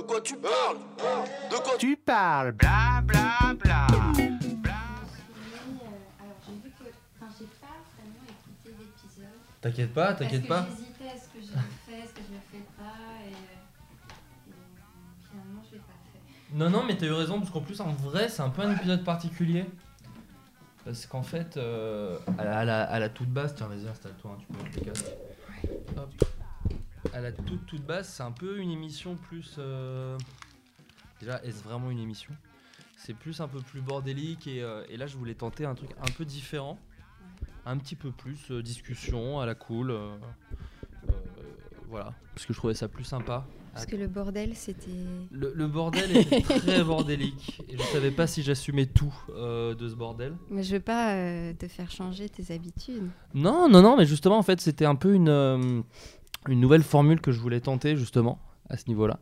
De quoi tu parles? De quoi Tu parles, bla bla bla. Alors j'ai vu que. Enfin, j'ai pas vraiment écouté l'épisode. T'inquiète pas, t'inquiète pas. J'hésitais à ce que je le fais, ce que je le fais pas. Et, et finalement, je l'ai pas fait. Non, non, mais t'as eu raison, parce qu'en plus, en vrai, c'est un peu un épisode particulier. Parce qu'en fait, euh, à, la, à la- à la toute base, tiens, vas-y, installe-toi, hein, tu peux mettre. Hop. À la toute, toute base, c'est un peu une émission plus. euh, Déjà, est-ce vraiment une émission? C'est plus un peu plus bordélique, et, euh, et là, je voulais tenter un truc un peu différent. Un petit peu plus euh, discussion à la cool. voilà, parce que je trouvais ça plus sympa. Parce que le bordel, c'était. Le, le bordel était très bordélique et je savais pas si j'assumais tout de ce bordel. Mais je veux pas te faire changer tes habitudes. Non, non, non, mais justement, en fait, c'était un peu une, une nouvelle formule que je voulais tenter, justement, à ce niveau-là.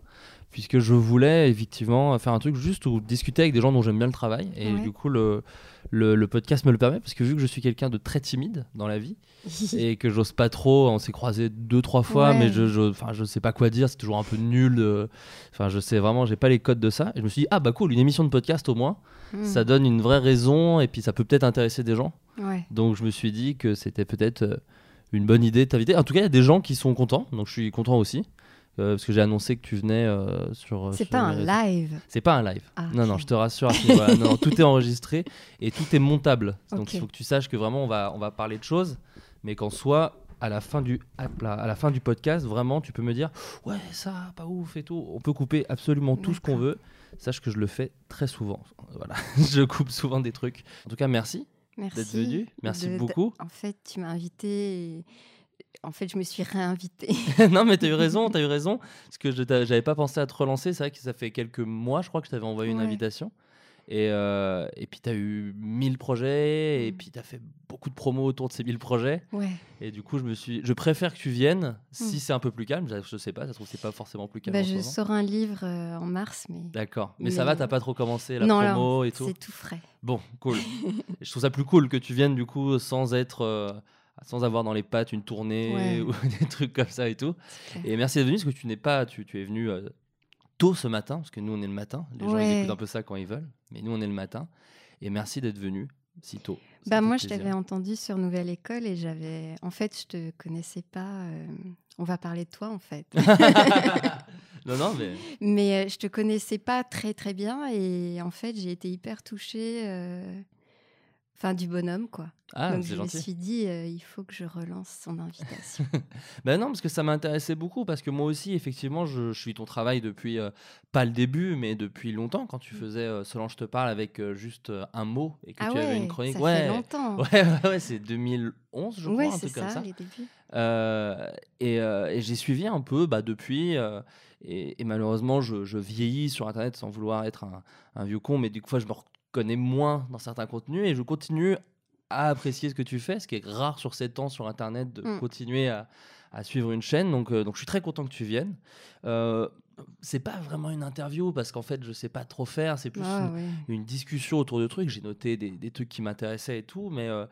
Puisque je voulais effectivement faire un truc juste où discuter avec des gens dont j'aime bien le travail. Et Ouais. du coup, le, le, le podcast me le permet, parce que vu que je suis quelqu'un de très timide dans la vie, et que j'ose pas trop. On s'est croisé deux trois fois, Ouais. mais je, je, je sais pas quoi dire. C'est toujours un peu nul. Enfin, je sais vraiment, j'ai pas les codes de ça. Et je me suis dit ah bah cool, une émission de podcast au moins, Hmm. ça donne une vraie raison et puis ça peut peut-être intéresser des gens. Ouais. Donc je me suis dit que c'était peut-être euh, une bonne idée de t'inviter. En tout cas, il y a des gens qui sont contents, donc je suis content aussi. euh, parce que j'ai annoncé que tu venais euh, sur. C'est sur pas les un live. C'est pas un live. Ah, non, non, je te rassure. non, non, tout est enregistré et tout est montable. Donc il faut que tu saches que vraiment on va, on va parler de choses, mais qu'en soit à la fin du à la fin du podcast, vraiment tu peux me dire ouais ça pas ouf et tout. On peut couper absolument tout ce qu'on veut. Sache que je le fais très souvent. Voilà, je coupe souvent des trucs. En tout cas, Merci. D'être venu. Merci de- beaucoup. En fait, tu m'as invité. et- En fait, je me suis réinvitée. non mais t'as eu raison, t'as eu raison. Parce que je j'avais pas pensé à te relancer. C'est vrai que ça fait quelques mois, je crois que je t'avais envoyé une invitation. Et, euh, et puis t'as eu 1000 projets, et Mm. puis t'as fait beaucoup de promos autour de ces 1000 projets. Ouais. Et du coup, je me suis, je préfère que tu viennes si Mm. c'est un peu plus calme. Je, je sais pas, ça se trouve c'est pas forcément plus calme. Bah, je sors un livre euh, en mars, mais. D'accord. Mais, ça va, t'as pas trop commencé la non, promo et tout. c'est tout frais. Bon, cool. Je trouve ça plus cool que tu viennes du coup sans être, euh, sans avoir dans les pattes une tournée Ouais. ou des trucs comme ça et tout. Et merci d'être venu parce que tu n'es pas, tu, tu es venu tôt ce matin parce que nous on est le matin. Les gens ils écoutent un peu ça quand ils veulent, mais nous on est le matin. Et merci d'être venu si tôt. Bah, moi, je t'avais entendu sur Nouvelle École et j'avais. En fait, je te connaissais pas. euh, On va parler de toi, en fait. non non mais Mais euh, je te connaissais pas très très bien et en fait j'ai été hyper touchée, euh, enfin du bonhomme quoi. ah Donc je gentil. me suis dit euh, il faut que je relance son invitation. Ben non, parce que ça m'intéressait beaucoup, parce que moi aussi, effectivement, je, je suis ton travail depuis, euh, pas le début, mais depuis longtemps, quand tu faisais euh, Solange te parle avec euh, juste un mot et que ah tu avais une chronique. ça ouais, fait longtemps. ouais, ouais, ouais, c'est 2011, je crois, un truc comme ça, les débuts. Et et j'ai suivi un peu bah, depuis. et, et malheureusement, je, je vieillis sur Internet sans vouloir être un, un vieux con, mais du coup, je me reconnais moins dans certains contenus et je continue à apprécier ce que tu fais, ce qui est rare sur 7 ans sur Internet de Mm. continuer à, à suivre une chaîne. Donc, euh, donc, je suis très content que tu viennes. Euh, c'est pas vraiment une interview parce qu'en fait, je sais pas trop faire. C'est plus Ah, une, discussion autour de trucs. J'ai noté des, des trucs qui m'intéressaient et tout, mais euh,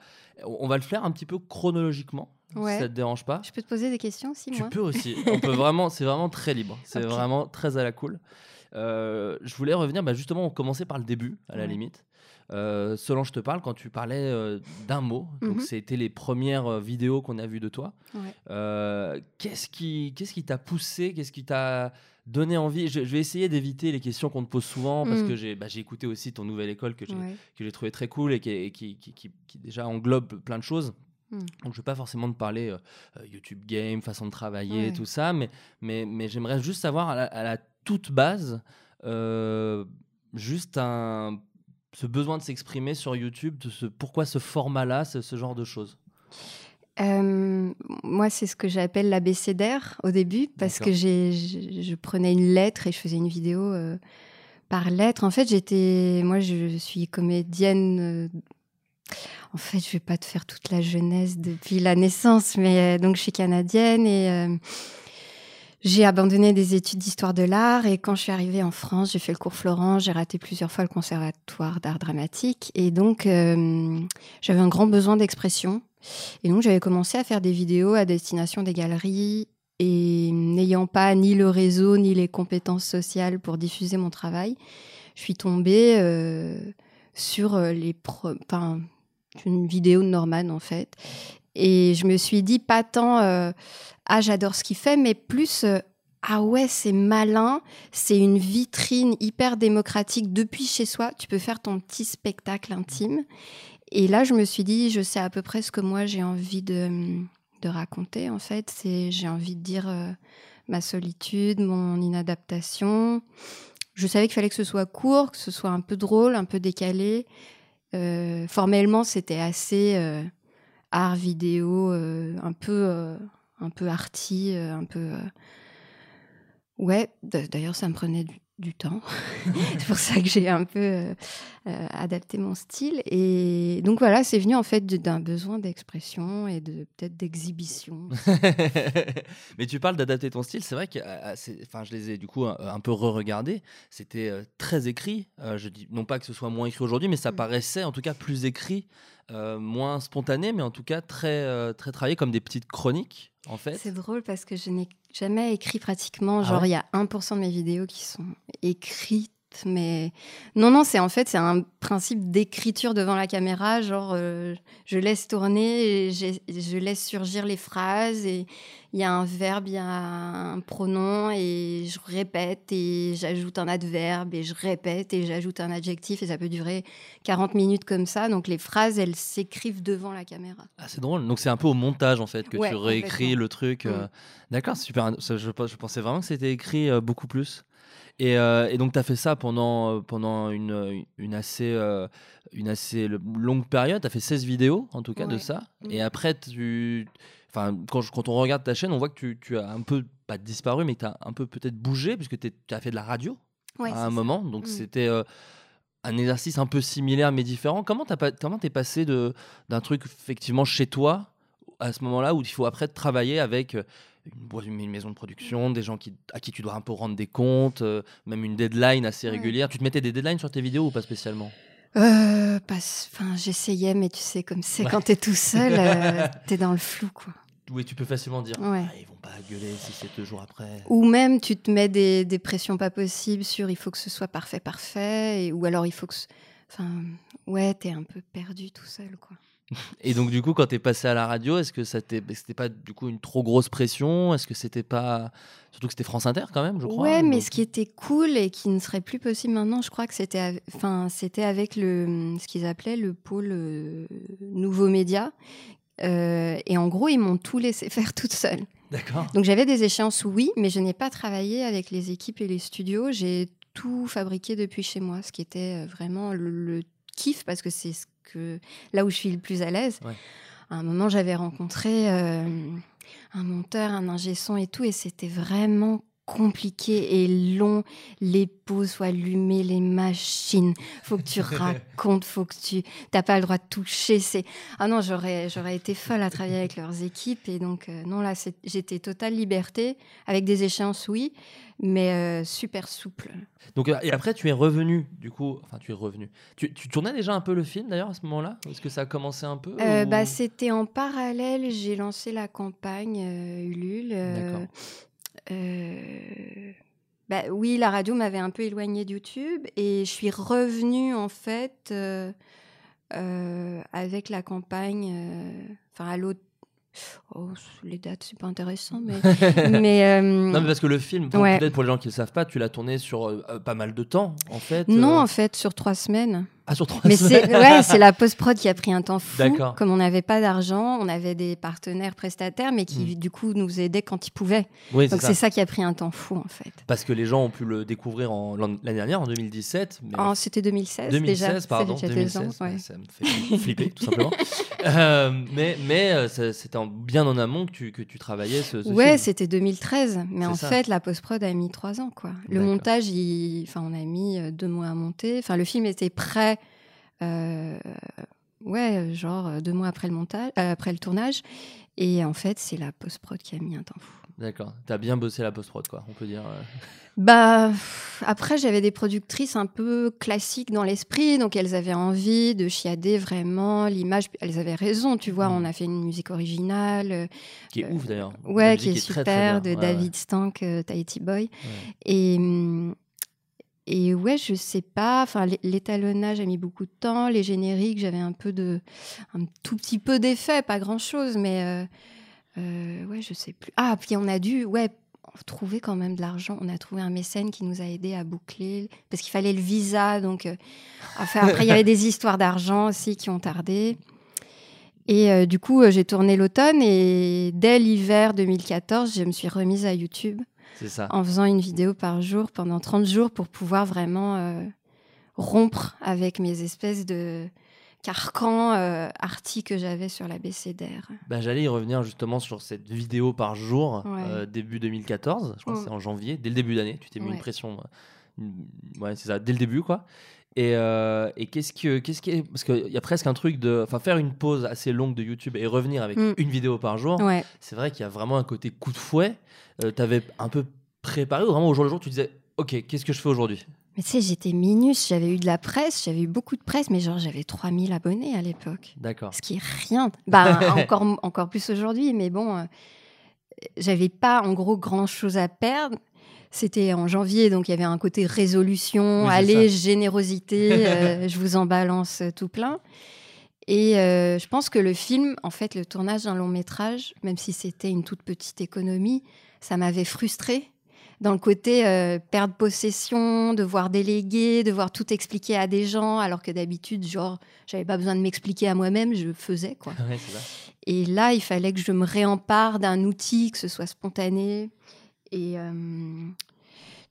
on va le faire un petit peu chronologiquement. Ouais. Si ça te dérange pas. Je peux te poser des questions aussi Tu moi peux aussi. On peut vraiment, c'est vraiment très libre. C'est vraiment très à la cool. Euh, je voulais revenir, bah, justement, on commençait par le début, à la limite. Euh, Solange te parle quand tu parlais euh, d'un mot. Donc, Mhm. c'était les premières euh, vidéos qu'on a vues de toi. Ouais. Qu'est-ce qui, qu'est-ce qui t'a poussé Qu'est-ce qui t'a donné envie? Je, je vais essayer d'éviter les questions qu'on te pose souvent parce Mm. que j'ai, bah, j'ai écouté aussi ton nouvelle école que j'ai, ouais. trouvé très cool et qui, et qui, qui, qui- qui déjà englobe plein de choses. Mm. Donc je vais pas forcément te parler euh, YouTube Game, façon de travailler, Ouais. tout ça, mais, mais, mais j'aimerais juste savoir à la, à la toute base, euh, juste un, ce besoin de s'exprimer sur YouTube, de ce, pourquoi ce format-là, ce, ce genre de choses? Euh, moi, c'est ce que j'appelle l'abécédaire au début, parce que j'ai, je, je prenais une lettre et je faisais une vidéo euh, par lettre. En fait, j'étais, moi, je suis comédienne. euh, en fait, je vais pas te faire toute la jeunesse depuis la naissance, mais donc je suis canadienne et j'ai abandonné des études d'histoire de l'art. Et quand je suis arrivée en France, j'ai fait le cours Florent, j'ai raté plusieurs fois le conservatoire d'art dramatique, et donc euh, j'avais un grand besoin d'expression. Et donc, j'avais commencé à faire des vidéos à destination des galeries Et n'ayant pas ni le réseau ni les compétences sociales pour diffuser mon travail, je suis tombée euh, sur euh, les pro- une vidéo de Norman en fait. Et je me suis dit pas tant euh, ah j'adore ce qu'il fait, mais plus euh, ah ouais c'est malin, c'est une vitrine hyper démocratique depuis chez soi. Tu peux faire ton petit spectacle intime. Et là je me suis dit je sais à peu près ce que moi j'ai envie de, de raconter en fait. C'est j'ai envie de dire euh, ma solitude, mon inadaptation. Je savais qu'il fallait que ce soit court, que ce soit un peu drôle, un peu décalé. Formellement, c'était assez art vidéo, euh, un peu, euh, un peu arty, euh, un peu. Ouais, d'ailleurs, ça me prenait du, du temps. c'est pour ça que j'ai un peu adapté mon style. Et donc voilà, c'est venu en fait d'un besoin d'expression et de peut-être d'exhibition. Mais tu parles d'adapter ton style, c'est vrai que enfin, je les ai du coup un, un peu re-regardés. C'était très écrit. Je dis non pas que ce soit moins écrit aujourd'hui, mais ça Mm. paraissait en tout cas plus écrit, euh, moins spontané, mais en tout cas très euh, très travaillé comme des petites chroniques en fait. C'est drôle parce que je n'ai jamais écrit pratiquement. Ah Genre, ouais il y a 1% de mes vidéos qui sont écrites, mais. Non, non, c'est en fait, c'est un principe d'écriture devant la caméra. Genre, euh, je laisse tourner, et je laisse surgir les phrases, et il y a un verbe, il y a un pronom, et je répète, et j'ajoute un adverbe, et je répète, et j'ajoute un adjectif, et ça peut durer 40 minutes comme ça. Donc, les phrases, elles s'écrivent devant la caméra. Ah, c'est drôle. Donc c'est un peu au montage en fait que Ouais, tu réécris le truc. Mm. euh. D'accord, c'est super. Je pensais vraiment que c'était écrit euh, beaucoup plus. Et, euh, et donc tu as fait ça pendant, euh, pendant une, une, assez, euh, une assez le- longue période. Tu as fait 16 vidéos en tout cas de ça. Mm. Et après, tu... enfin, quand, je- quand on regarde ta chaîne, on voit que tu, tu as un peu, pas disparu, mais tu as un peu peut-être bougé puisque tu as fait de la radio Ouais, à un ça. moment. Donc Mm. c'était euh, un exercice un peu similaire mais différent. Comment t'as pas, comment t'es passé de d'un truc effectivement chez toi à ce moment-là où il faut après travailler avec euh, une, maison de production, des gens qui, à qui tu dois un peu rendre des comptes, euh, même une deadline assez Ouais. régulière. Tu te mettais des deadlines sur tes vidéos ou pas spécialement? Euh, enfin, j'essayais, mais tu sais, comme c'est Ouais. quand t'es tout seul, euh, t'es dans le flou, quoi. Oui, tu peux facilement dire. Ouais. Ah, ils vont pas gueuler si c'est deux jours après. Ou même, tu te mets des, des pressions pas possibles sur il faut que ce soit parfait, parfait, et, ou alors il faut que. Enfin, ouais, t'es un peu perdu tout seul, quoi. Et donc du coup, quand t'es passé à la radio, est-ce que ça c'était pas du coup une trop grosse pression? Est-ce que c'était pas surtout que c'était France Inter quand même, je crois. Ouais, mais donc- ce qui était cool et qui ne serait plus possible maintenant, je crois que c'était, av- enfin, avec le, ce qu'ils appelaient le pôle euh, nouveaux médias. Euh, et en gros, ils m'ont tout laissé faire toute seule. D'accord. Donc j'avais des échéances, oui, mais je n'ai pas travaillé avec les équipes et les studios. J'ai tout fabriqué depuis chez moi, ce qui était euh, vraiment le, le kiff parce que c'est ce que là où je suis le plus à l'aise. Ouais. À un moment, j'avais rencontré euh, un monteur, un ingé son et tout, et c'était vraiment compliqué et long. Les pots soient allumés, les machines. Faut que tu racontes, faut que tu t'as pas le droit de toucher. C'est ah non, j'aurais j'aurais été folle à travailler avec leurs équipes et donc euh, non là c'est- j'étais totale liberté avec des échéances oui, mais euh, super souple. Donc et après tu es revenu du coup, enfin tu es revenu. Tu, tu tournais déjà un peu le film d'ailleurs à ce moment-là? Est-ce que ça a commencé un peu Euh, ou- bah, c'était en parallèle, j'ai lancé la campagne Ulule. D'accord. Euh, bah, oui, la radio m'avait un peu éloignée de YouTube et je suis revenue en fait euh, euh, avec la campagne, euh, enfin à l'autre. Oh, les dates, c'est pas intéressant, mais. mais Non mais parce que le film, Ouais. peut-être pour les gens qui ne le savent pas, tu l'as tourné sur pas mal de temps en fait. non, en fait, sur trois semaines. Ah sur trois Mais c'est ouais, c'est la post-prod qui a pris un temps fou. D'accord. Comme on n'avait pas d'argent, on avait des partenaires prestataires, mais qui du coup nous aidaient quand ils pouvaient. Oui, Donc c'est ça qui a pris un temps fou en fait. Parce que les gens ont pu le découvrir l'année dernière, en 2017. Mais Oh, C'était 2016, 2016, déjà. Pardon, déjà deux 2016, ans, ouais. ouais, ça me fait flipper tout simplement. Euh, mais mais euh, c'était en- bien en amont que tu, que tu travaillais ce, ce Ouais, c'était 2013, mais en ça. fait, la post-prod a mis trois ans, quoi. Le montage, il... enfin, on a mis euh, deux mois à monter. Enfin, le film était prêt, euh, ouais, genre euh, deux mois après le montage, euh, après le tournage. Et en fait, c'est la post-prod qui a mis un temps fou. D'accord. T'as bien bossé la post-prod, quoi, on peut dire. euh. Bah, après, j'avais des productrices un peu classiques dans l'esprit, donc elles avaient envie de chiader vraiment l'image. Elles avaient raison, tu vois. Mm. On a fait une musique originale, euh, Qui est Euh, ouf d'ailleurs. Ouais, qui est, très, super, très de Ouais, David Stank, euh, Tahiti Boy. ouais. Et, hum, et ouais, je sais pas. Enfin, l'é- l'étalonnage a mis beaucoup de temps. Les génériques, j'avais un peu de, un tout petit peu d'effet, pas grand chose, mais euh, euh, ouais, je sais plus. Ah, puis on a dû, ouais, trouver quand même de l'argent. On a trouvé un mécène qui nous a aidé à boucler parce qu'il fallait le visa. Donc, euh, enfin, après, il y avait des histoires d'argent aussi qui ont tardé. Et du coup, j'ai tourné l'automne et dès l'hiver 2014, je me suis remise à YouTube ça. en faisant une vidéo par jour pendant 30 jours pour pouvoir vraiment euh, rompre avec mes espèces de carcans euh, arty que j'avais sur la BCDR. Bah, J'allais y revenir justement sur cette vidéo par jour, Ouais. euh, début 2014, je crois que c'est en janvier, dès le début d'année, tu t'es mis une pression, euh, une- ouais c'est ça, dès le début quoi. Et, euh, et qu'est-ce que, qu'est-ce qui parce qu'il y a presque un truc de, enfin faire une pause assez longue de YouTube et revenir avec Mm. une vidéo par jour, Ouais. c'est vrai qu'il y a vraiment un côté coup de fouet. Euh, T'avais un peu préparé ou vraiment au jour le jour tu disais, ok, qu'est-ce que je fais aujourd'hui? Mais tu sais, j'étais minus, j'avais eu de la presse, j'avais eu beaucoup de presse, mais genre j'avais 3000 abonnés à l'époque. D'accord. Ce qui est rien. Bah, encore, encore plus aujourd'hui, mais bon, euh, j'avais pas en gros grand chose à perdre. C'était en janvier, donc il y avait un côté résolution, Oui, allez, générosité, euh, je vous en balance euh, tout plein. Et euh, je pense que le film, en fait, le tournage d'un long métrage, même si c'était une toute petite économie, ça m'avait frustrée dans le côté euh, perdre possession, devoir déléguer, devoir tout expliquer à des gens, alors que d'habitude, genre, j'avais pas besoin de m'expliquer à moi-même, je faisais quoi. Ouais. Et là, il fallait que je me réempare d'un outil, que ce soit spontané. Et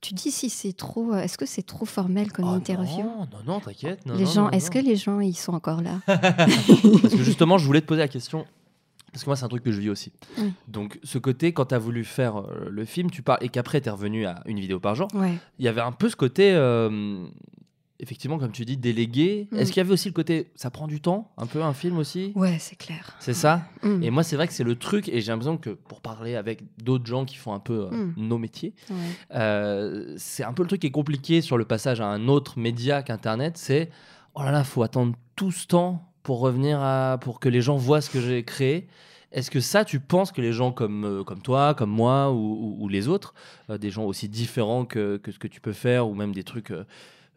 tu dis si c'est trop, euh, est-ce que c'est trop formel comme Oh, interview? non, non, non, t'inquiète. Les non, gens, est-ce que les gens, ils sont encore là? Parce que justement, je voulais te poser la question. Parce que moi, c'est un truc que je vis aussi. Oui. Donc, ce côté, quand tu as voulu faire euh, le film, tu parles et qu'après, tu es revenu à une vidéo par jour, Ouais. il y avait un peu ce côté, euh, effectivement, comme tu dis, délégué. Mm. Est-ce qu'il y avait aussi le côté, ça prend du temps, un peu un film aussi? Ouais, c'est clair. C'est ça? Mm. Et moi, c'est vrai que c'est le truc, et j'ai l'impression que pour parler avec d'autres gens qui font un peu euh, Mm. nos métiers, Ouais. euh, c'est un peu le truc qui est compliqué sur le passage à un autre média qu'Internet, c'est oh là là, faut attendre tout ce temps pour revenir à pour que les gens voient ce que j'ai créé. Est-ce que ça, tu penses que les gens comme, euh, comme toi, comme moi ou, ou- ou les autres, euh, des gens aussi différents que, que ce que tu peux faire, ou même des trucs euh,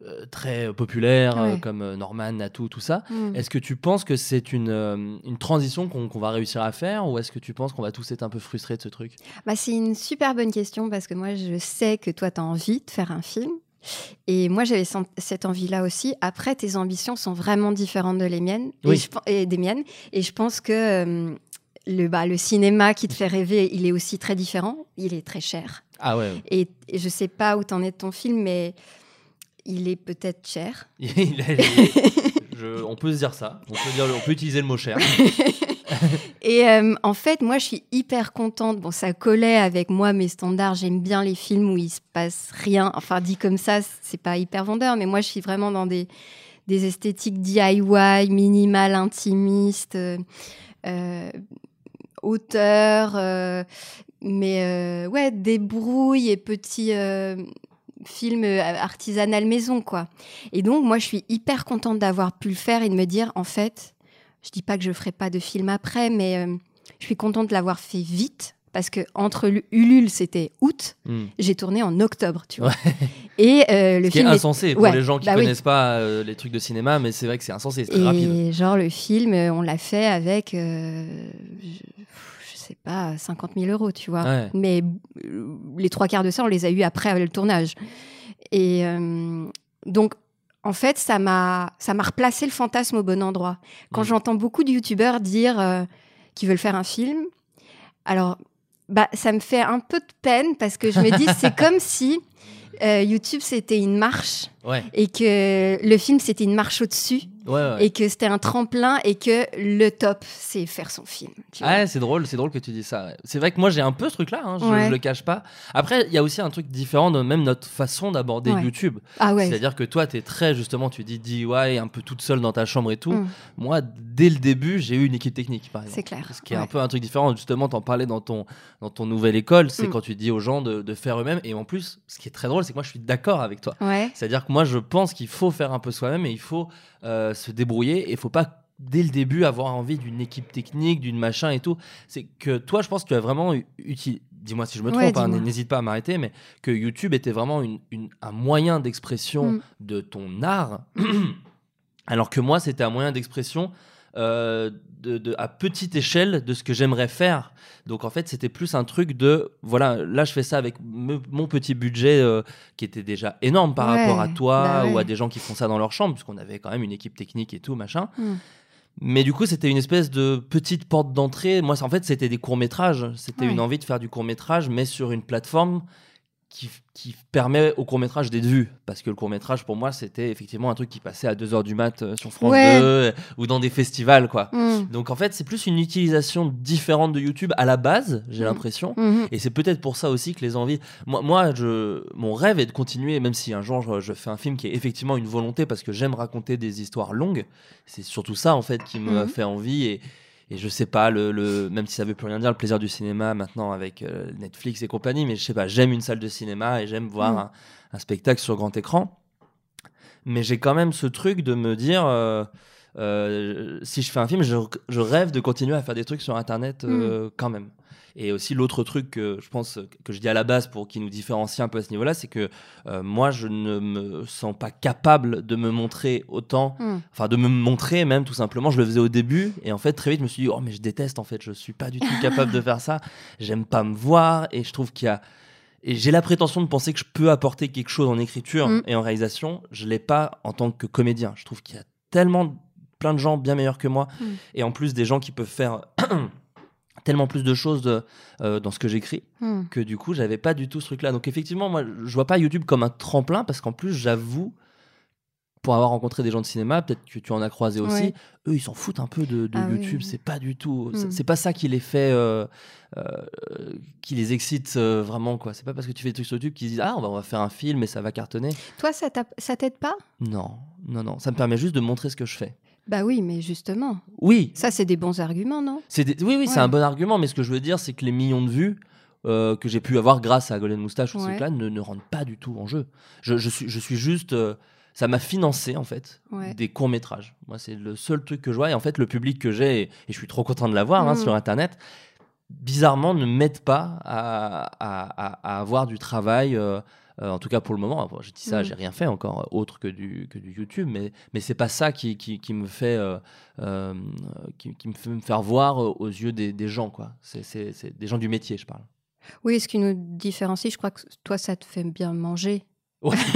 euh, très populaires euh, Ouais. comme euh, Norman, Natou, tout ça, Mm. est-ce que tu penses que c'est une, euh, une transition qu'on va réussir à faire, ou est-ce que tu penses qu'on va tous être un peu frustrés de ce truc? Bah, c'est une super bonne question parce que moi, je sais que toi, tu as envie de faire un film. Et moi, j'avais cette envie-là aussi. Après, tes ambitions sont vraiment différentes de les miennes et, je des miennes. Et je pense que euh, le, bah, le cinéma qui te fait rêver, il est aussi très différent. Il est très cher. Ah ouais, Et, et je sais pas où t'en es de ton film, mais il est peut-être cher. Il a- je- on peut se dire ça. On peut, dire, on peut utiliser le mot cher. Et euh, en fait, moi, je suis hyper contente. Bon, ça collait avec moi, mes standards. J'aime bien les films où il se passe rien. Enfin, dit comme ça, c'est pas hyper vendeur, mais moi, je suis vraiment dans des, des esthétiques DIY, minimal, intimiste, euh, euh, auteur, euh, mais ouais, débrouille et petit film euh, artisanal maison, quoi. Et donc, moi, je suis hyper contente d'avoir pu le faire et de me dire, en fait, je dis pas que je ferai pas de film après, mais euh, je suis contente de l'avoir fait vite parce que entre le- Ulule c'était août, Hmm. j'ai tourné en octobre, tu vois. Et euh, le Ce qui est film est- insensé pour Ouais, les gens qui bah oui. connaissent pas euh, les trucs de cinéma, mais c'est vrai que c'est insensé, c'est très et rapide. genre le film, on l'a fait avec, euh, sais pas, 50 000 euros, tu vois. Ouais. Mais euh, les trois quarts de ça, on les a eu après le tournage. Et euh, donc, en fait, ça m'a ça m'a replacé le fantasme au bon endroit. Quand Mm. j'entends beaucoup de youtubeurs dire euh, qu'ils veulent faire un film, alors bah ça me fait un peu de peine parce que je me dis c'est comme si euh, YouTube c'était une marche Ouais. et que le film c'était une marche au-dessus Ouais, ouais. et que c'était un tremplin et que le top, c'est faire son film. tu vois. Ouais, c'est drôle, c'est drôle que tu dis ça. C'est vrai que moi j'ai un peu ce truc-là, hein, je, je le cache pas. Après, il y a aussi un truc différent de même notre façon d'aborder. YouTube. Ah ouais. C'est-à-dire que toi, tu es très justement, tu dis DIY, un peu toute seule dans ta chambre et tout. Mm. Moi, dès le début, j'ai eu une équipe technique, par exemple. C'est clair, Ce qui est un peu un truc différent. Justement, t'en parlais dans ton, dans ton nouvelle école, c'est Mm. quand tu dis aux gens de, de faire eux-mêmes. Et en plus, ce qui est très drôle, c'est que moi, je suis d'accord avec toi. Ouais. C'est-à-dire que moi, je pense qu'il faut faire un peu soi-même et il faut euh, se débrouiller et il faut pas dès le début avoir envie d'une équipe technique, d'une machin et tout. C'est que toi, je pense que tu as vraiment eu- uti- Dis-moi si je me Ouais, trompe, hein, n'hésite pas à m'arrêter, mais que YouTube était vraiment une- une- un moyen d'expression Mm. de ton art, alors que moi, c'était un moyen d'expression euh, de, de- à petite échelle de ce que j'aimerais faire. Donc en fait, c'était plus un truc de, voilà, là je fais ça avec me- mon petit budget euh, qui était déjà énorme par Ouais, rapport à toi bah ou à des gens qui font ça dans leur chambre, puisqu'on avait quand même une équipe technique et tout, machin. Mm. Mais du coup, c'était une espèce de petite porte d'entrée. Moi, en fait, c'était des courts-métrages. C'était Ouais. une envie de faire du court-métrage, mais sur une plateforme qui, qui permet au court-métrage d'être vu. Parce que le court-métrage, pour moi, c'était effectivement un truc qui passait à 2h du mat euh, sur France Ouais. 2 euh, ou dans des festivals, quoi. Mm. Donc, en fait, c'est plus une utilisation différente de YouTube à la base, j'ai Mm. l'impression. Mhm. Et c'est peut-être pour ça aussi que les envies. Moi, moi je... mon rêve est de continuer, même si un jour je, je fais un film qui est effectivement une volonté parce que j'aime raconter des histoires longues. C'est surtout ça en fait qui me fait envie. Et, et je sais pas, le, le- même si ça veut plus rien dire, le plaisir du cinéma maintenant avec euh, Netflix et compagnie, mais je sais pas, j'aime une salle de cinéma et j'aime voir Mhm. un, un spectacle sur grand écran. Mais j'ai quand même ce truc de me dire. euh, euh, si je fais un film, je, je rêve de continuer à faire des trucs sur Internet euh, quand même. Et aussi l'autre truc que je pense que je dis à la base pour qui nous différencie un peu à ce niveau-là, c'est que euh, moi je ne me sens pas capable de me montrer autant, Mm. enfin de me montrer même tout simplement. Je le faisais au début et en fait très vite je me suis dit oh mais je déteste en fait, je suis pas du tout capable de faire ça. J'aime pas me voir et je trouve qu'il y a et j'ai la prétention de penser que je peux apporter quelque chose en écriture Mm. et en réalisation. Je l'ai pas en tant que comédien. Je trouve qu'il y a tellement plein de gens bien meilleurs que moi Mm. et en plus des gens qui peuvent faire tellement plus de choses de- euh, dans ce que j'écris Mm. que du coup j'avais pas du tout ce truc là donc effectivement moi je vois pas YouTube comme un tremplin parce qu'en plus j'avoue pour avoir rencontré des gens de cinéma peut-être que tu en as croisé aussi Ouais. eux ils s'en foutent un peu de, de Ah YouTube oui. c'est pas du tout c'est- Mm. c'est pas ça qui les fait euh, euh, qui les excite euh, vraiment quoi c'est pas parce que tu fais des trucs sur YouTube qu'ils disent ah on va, on va faire un film et ça va cartonner Toi, ça t'aide pas? Non non non ça me permet juste de montrer ce que je fais Bah oui, mais justement. oui Ça, c'est des bons arguments, non? C'est des- Oui, oui, c'est un bon argument, mais ce que je veux dire, c'est que les millions de vues euh, que j'ai pu avoir grâce à Golden Moustache ou ce Ouais. truc-là ne, ne rentrent pas du tout en jeu. Je, je suis, je suis juste. euh, ça m'a financé, en fait, Ouais. des courts-métrages. Moi, c'est le seul truc que je vois. Et en fait, le public que j'ai, et, et je suis trop content de l'avoir hein, Mhm. sur Internet, bizarrement, ne m'aide pas à, à- à- à avoir du travail. euh, en tout cas pour le moment, je dis ça, Mhm. j'ai rien fait encore euh, autre que du, que du YouTube, mais, mais c'est pas ça qui, qui, qui me fait euh, euh, qui, qui me fait me faire voir euh, aux yeux des, des gens quoi. C'est des gens du métier, je parle. Oui, ce qui nous différencie, je crois que toi, ça te fait bien manger. Ouais.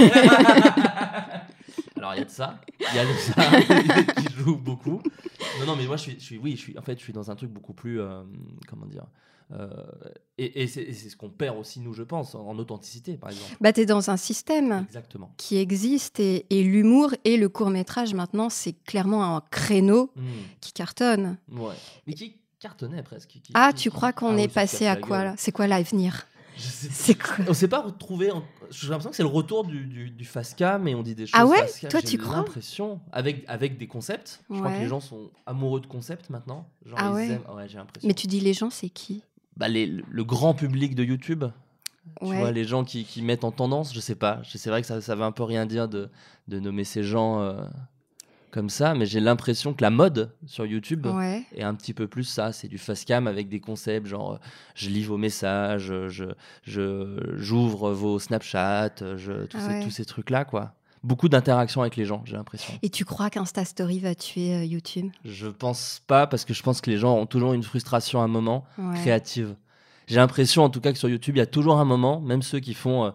Alors il y a de ça, il y a de ça qui joue beaucoup. Non non mais moi je suis, je suis oui je suis en fait je suis dans un truc beaucoup plus euh, comment dire euh, et, et c'est, ce qu'on perd aussi nous je pense en authenticité par exemple. Bah, t'es dans un système Exactement. qui existe et, et l'humour et le court-métrage, maintenant, c'est clairement un créneau Hmm. qui cartonne. Ouais. Mais qui cartonnait presque. qui- Ah, qui- tu crois qu'on Ah est passé à quoi là? C'est quoi l'avenir? C'est quoi On s'est pas retrouvé. en- J'ai l'impression que c'est le retour du, du, du fast cam et on dit des choses. Ah ouais fast cam. Toi, J'ai tu crois l'impression avec avec des concepts. Je crois que les gens sont amoureux de concepts maintenant. Genre Ah ils ouais aiment- Ouais, j'ai l'impression. Mais tu dis les gens, c'est qui Bah, les- le, grand public de YouTube. Tu Ouais. vois les gens qui, qui mettent en tendance. Je sais pas. C'est vrai que ça ça veut un peu rien dire de de nommer ces gens euh, comme ça, mais j'ai l'impression que la mode sur YouTube. Ouais. Et un petit peu plus ça, c'est du fast cam avec des concepts genre euh, je lis vos messages, euh, je je j'ouvre vos Snapchat, euh, je, tous, Ah ces, ouais. tous ces trucs là quoi. Beaucoup d'interaction avec les gens, j'ai l'impression. Et tu crois qu'Insta Story va tuer euh, YouTube? Je pense pas parce que je pense que les gens ont toujours une frustration à un moment Ouais. créative. J'ai l'impression en tout cas que sur YouTube, il y a toujours un moment, même ceux qui font euh,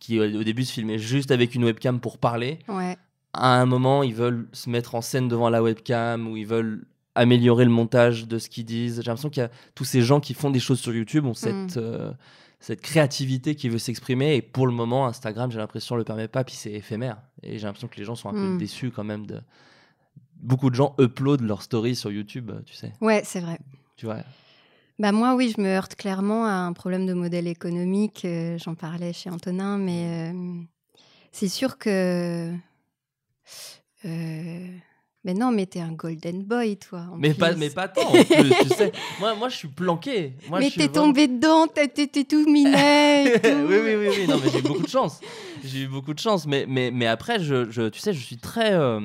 qui au début se filmaient juste avec une webcam pour parler, Ouais. À un moment, ils veulent se mettre en scène devant la webcam ou ils veulent améliorer le montage de ce qu'ils disent. J'ai l'impression qu'il y a tous ces gens qui font des choses sur YouTube ont cette, euh, cette créativité qui veut s'exprimer. Et pour le moment, Instagram, j'ai l'impression, le permet pas. Puis c'est éphémère. Et j'ai l'impression que les gens sont un peu Mm. déçus quand même de, beaucoup de gens uploadent leurs stories sur YouTube, tu sais. Ouais, c'est vrai. Tu vois. Bah moi, oui, je me heurte clairement à un problème de modèle économique. euh, J'en parlais chez Antonin, mais euh, c'est sûr que. Euh, mais non, mais t'es un golden boy, toi. en Mais pas, mais pas tant. en plus, tu sais. Moi, moi, je suis planqué. Moi, mais t'es vraiment- tombé dedans, t'es tout minet. et tout. oui, oui, oui, oui. Non, mais j'ai eu beaucoup de chance. J'ai eu beaucoup de chance. Mais, mais, mais après, je, je- tu sais, je suis très, euh,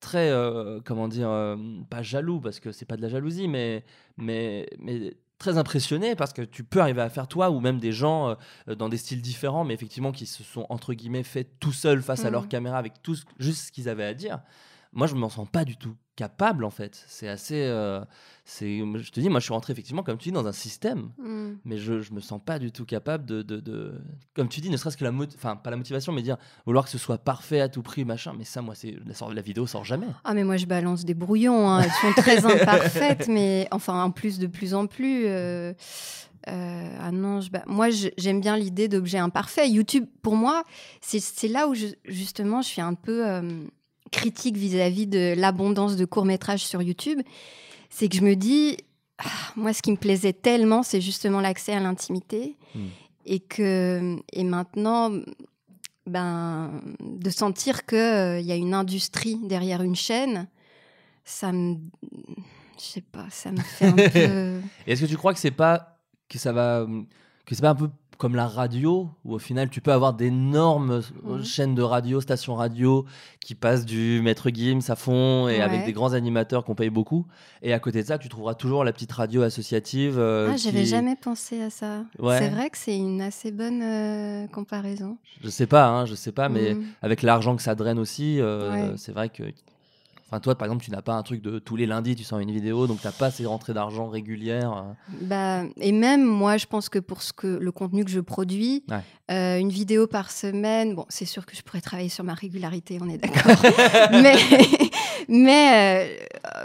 très, euh, comment dire, euh, pas jaloux parce que c'est pas de la jalousie, mais, mais, mais très impressionné parce que tu peux arriver à faire toi ou même des gens euh, dans des styles différents, mais effectivement qui se sont entre guillemets fait tout seuls face à leur caméra avec tout ce- juste ce qu'ils avaient à dire. Moi, je m'en sens pas du tout capable en fait. C'est assez, euh, c'est, je te dis, moi, je suis rentré effectivement comme tu dis dans un système Mm. mais je, je me sens pas du tout capable de, de, de- comme tu dis, ne serait-ce que la enfin pas la motivation, mais dire vouloir que ce soit parfait à tout prix, machin. Mais ça, moi, c'est la, la vidéo sort jamais. Ah mais moi je balance des brouillons, hein. elles sont très imparfaites, mais enfin en plus de plus en plus. euh, euh, ah non, je, moi j'aime bien l'idée d'objet imparfait. YouTube pour moi, c'est c'est là où je- justement je suis un peu euh, critique vis-à-vis de l'abondance de courts métrages sur YouTube. C'est que je me dis, ah, moi ce qui me plaisait tellement, c'est justement l'accès à l'intimité Hmm. et que et maintenant ben, de sentir qu'il y a une industrie derrière une chaîne, ça me. Je sais pas, ça me fait un peu. Est-ce que tu crois que c'est pas que ça va que c'est pas un peu comme la radio où au final tu peux avoir d'énormes Mhm. chaînes de radio, stations radio qui passent du maître Gims à fond et avec des grands animateurs qu'on paye beaucoup et à côté de ça tu trouveras toujours la petite radio associative euh, Ah, j'avais qui- jamais pensé à ça. Ouais. C'est vrai que c'est une assez bonne euh, comparaison. je sais pas hein, je sais pas mais Mhm. avec l'argent que ça draine aussi, euh, Ouais. c'est vrai que. Enfin, toi, par exemple, tu n'as pas un truc de tous les lundis, tu sors une vidéo, donc t'as pas ces rentrées d'argent régulières. euh. Bah, et même moi, je pense que pour ce que le contenu que je produis, Ouais. euh, une vidéo par semaine, bon, c'est sûr que je pourrais travailler sur ma régularité, on est d'accord. mais mais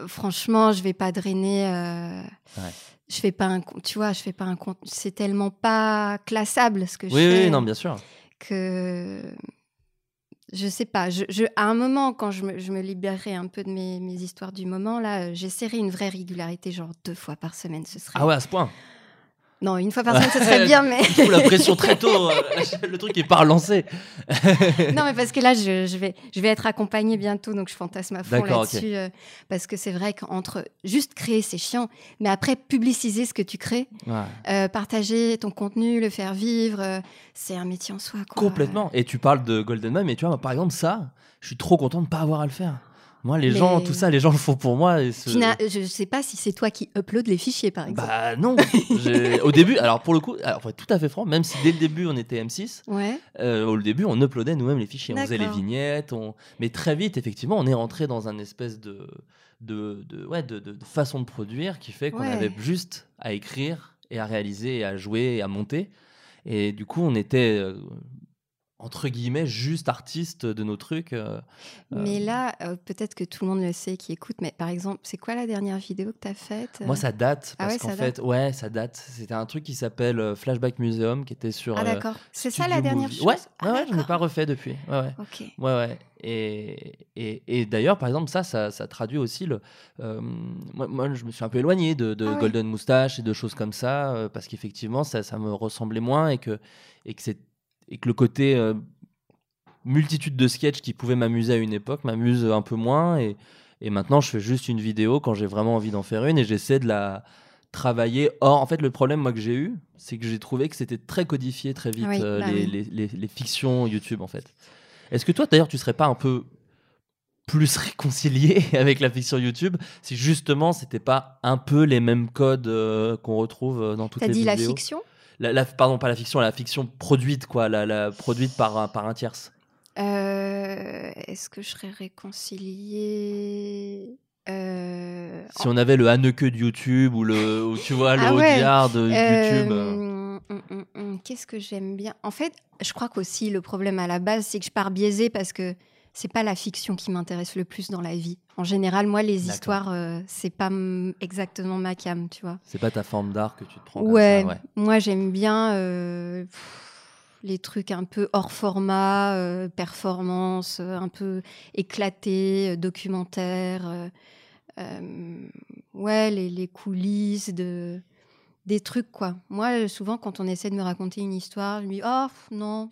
euh, franchement, je vais pas drainer. euh, Ouais. Je fais pas un, tu vois, je fais pas un compte. C'est tellement pas classable ce que je Oui, fais oui, non, bien sûr. que je sais pas. À un moment, quand je me, libérerai un peu de mes, histoires du moment, là, j'essaierai une vraie régularité, genre deux fois par semaine, ce serait. Ah ouais, à ce point. Non, une fois par semaine, ce serait bien, mais. Fous la pression très tôt. euh, le truc est pas relancé. non, mais parce que là, je, je vais, je vais être accompagnée bientôt, donc je fantasme à fond là-dessus. euh, parce que c'est vrai qu'entre juste créer, c'est chiant, mais après, publiciser ce que tu crées, Ouais, euh, partager ton contenu, le faire vivre, euh, c'est un métier en soi. Quoi. complètement. Et tu parles de Golden Mom, mais tu vois, moi, par exemple, ça, je suis trop content de pas avoir à le faire. Moi, les Mais- gens, tout ça, les gens le font pour moi. Et ce- je sais pas si c'est toi qui upload les fichiers, par exemple. Bah non. Au début, alors pour le coup, alors pour être tout à fait franc, même si dès le début on était M6, Ouais. Euh, au début, on uploadait nous-mêmes les fichiers, on faisait les vignettes, on... mais très vite, effectivement, on est rentré dans un espèce de, de, de- ouais, de, façon de produire qui fait qu'on Ouais. avait juste à écrire et à réaliser et à jouer et à monter. Et du coup, on était, euh, entre guillemets, juste artistes de nos trucs. euh, Mais là, euh, peut-être que tout le monde le sait qui écoute, mais par exemple, c'est quoi la dernière vidéo que tu as faite Moi, ça date, Ah parce ouais, qu'en ça fait, ouais, ça date. C'était un truc qui s'appelle euh, Flashback Museum, qui était sur. Ah euh, d'accord. C'est ça la dernière Movie. chose? Ouais, Ah, ouais, je n'ai pas refait depuis. Ouais, ouais. Ok. Ouais, ouais. Et, et, et d'ailleurs, par exemple, ça, ça, ça traduit aussi le. euh, moi, moi, je me suis un peu éloigné de, de Ah ouais. Golden Moustache et de choses comme ça, euh, parce qu'effectivement, ça, ça me ressemblait moins et que, et que, c'est, et que le côté euh, multitude de sketchs qui pouvaient m'amuser à une époque m'amuse un peu moins. Et, et maintenant, je fais juste une vidéo quand j'ai vraiment envie d'en faire une et j'essaie de la travailler. Or, en fait, le problème moi que j'ai eu, c'est que j'ai trouvé que c'était très codifié très vite Oui, euh, bah les, oui. les, les- les fictions YouTube en fait. Est-ce que toi d'ailleurs tu serais pas un peu plus réconcilié avec la fiction YouTube si justement c'était pas un peu les mêmes codes euh, qu'on retrouve dans toutes T'as les dit la vidéos? fiction? La- la- pardon pas la fiction la fiction produite quoi la, la produite par un, par un tierce. Euh, Est-ce que je serais réconciliée? Euh, si on avait le Hanneke de YouTube ou le ou tu vois le Ah ouais. De Euh, YouTube. hum, hum, hum, Qu'est-ce que j'aime bien? En fait, je crois qu'aussi le problème à la base, c'est que je pars biaisée parce que c'est pas la fiction qui m'intéresse le plus dans la vie. En général, moi, les histoires, euh, c'est pas exactement ma cam, tu vois. c'est pas ta forme d'art que tu te prends comme Ouais, ça, ouais. moi j'aime bien euh, pff, les trucs un peu hors format, euh, performance, un peu éclaté, documentaire. ouais, les, les coulisses de des trucs quoi. Moi, euh, souvent quand on essaie de me raconter une histoire, je me dis oh pff, non,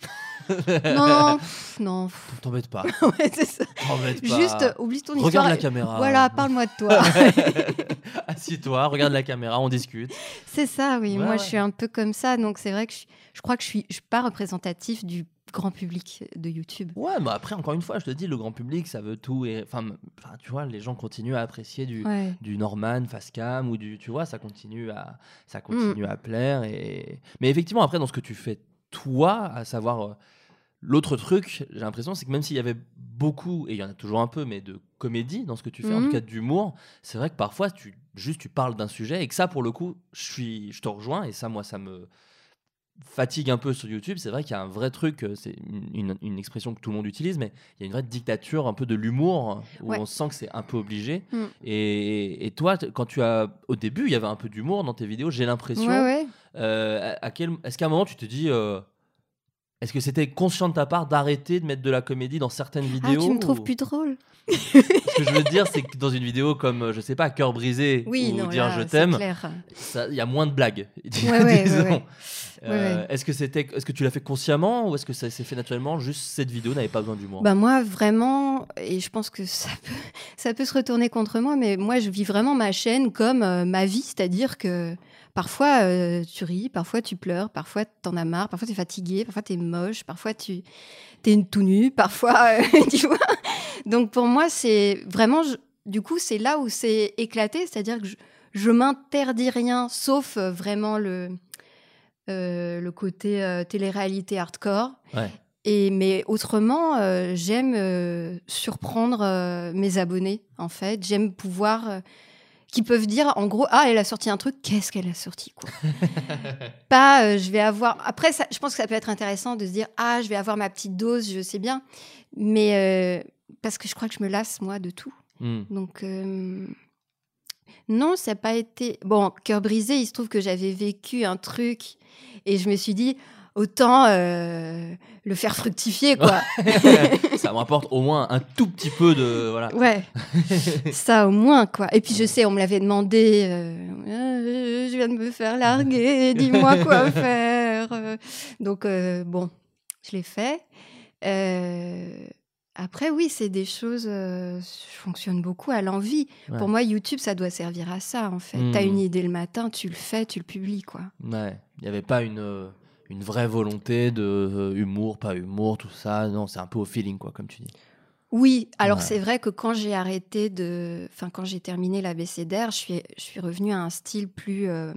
non, pff, non. T'embête pas. Ouais, c'est ça. T'embête pas. Juste euh, oublie ton Regarde histoire. la et- caméra. Voilà, parle-moi de toi. Assieds-toi, regarde la caméra, on discute. C'est ça, oui. Ouais, Moi, ouais. je suis un peu comme ça. Donc, c'est vrai que je, je crois que je suis, je suis pas représentatif du grand public de YouTube. Ouais, mais après, encore une fois, je te dis, le grand public, ça veut tout. Et... Enfin, tu vois, les gens continuent à apprécier du, Ouais. du Norman face cam ou du. Tu vois, ça continue à, ça Mm. continue à plaire. Et... Mais effectivement, après, dans ce que tu fais, toi, à savoir. euh, L'autre truc, j'ai l'impression, c'est que même s'il y avait beaucoup, et il y en a toujours un peu, mais de comédie dans ce que tu fais, en tout cas d'humour, c'est vrai que parfois, tu, juste tu parles d'un sujet et que ça, pour le coup, je, suis, je te rejoins et ça, moi, ça me fatigue un peu sur YouTube. C'est vrai qu'il y a un vrai truc, euh, c'est une, expression que tout le monde utilise, mais il y a une vraie dictature un peu de l'humour où Ouais. on sent que c'est un peu obligé. Mm. Et, et toi, quand tu as. Au début, il y avait un peu d'humour dans tes vidéos, j'ai l'impression. Ouais, ouais. Euh, à, à quel, est-ce qu'à un moment tu te dis, euh, est-ce que c'était conscient de ta part d'arrêter de mettre de la comédie dans certaines Ah, vidéos tu me trouves ou- plus drôle. Ce que je veux dire, c'est que dans une vidéo comme, euh, je sais pas, cœur brisé Oui, ou non, dire là, je t'aime, il y a moins de blagues. Ouais, ouais, ouais, disons. ouais. Euh, Est-ce que c'était, est-ce que tu l'as fait consciemment ou est-ce que ça s'est fait naturellement Juste cette vidéo n'avait pas besoin d'humour. Bah moi vraiment, et je pense que ça peut, ça peut se retourner contre moi, mais moi je vis vraiment ma chaîne comme euh, ma vie, c'est-à-dire que parfois euh, tu ris, parfois tu pleures, parfois t'en as marre, parfois t'es fatigué, parfois t'es moche, parfois tu t'es tout nu, parfois euh, tu vois. Donc pour moi c'est vraiment, je- du coup c'est là où c'est éclaté, c'est-à-dire que je, je m'interdis rien, sauf euh, vraiment le euh, le côté télé-réalité hardcore. Ouais. Et mais autrement, euh, j'aime euh, surprendre euh, mes abonnés. En fait, j'aime pouvoir qui peuvent dire en gros ah elle a sorti un truc qu'est-ce qu'elle a sorti quoi? Pas euh, je vais avoir après ça, je pense que ça peut être intéressant de se dire ah je vais avoir ma petite dose je sais bien. Mais euh, parce que je crois que je me lasse moi de tout. Hmm. donc euh, non ça n'a pas été bon cœur brisé il se trouve que j'avais vécu un truc et je me suis dit autant euh, le faire fructifier quoi ça me rapporte au moins un tout petit peu de voilà. Ouais, ça au moins quoi. Et puis je sais, on me l'avait demandé. euh, Euh, je viens de me faire larguer, dis-moi quoi faire. Donc euh, bon, je l'ai fait. Après oui, c'est des choses. je fonctionne beaucoup à l'envie. Ouais. Pour moi, YouTube, ça doit servir à ça en fait. Hmm. T'as une idée le matin, tu le fais, tu le publies quoi. Ouais, il n'y avait pas une, une vraie volonté de euh, humour, pas humour, tout ça. Non, c'est un peu au feeling, quoi, comme tu dis. Oui, alors Ouais. c'est vrai que quand j'ai arrêté de, enfin quand j'ai terminé l'ABCDR, je suis, je suis revenue à un style plus euh,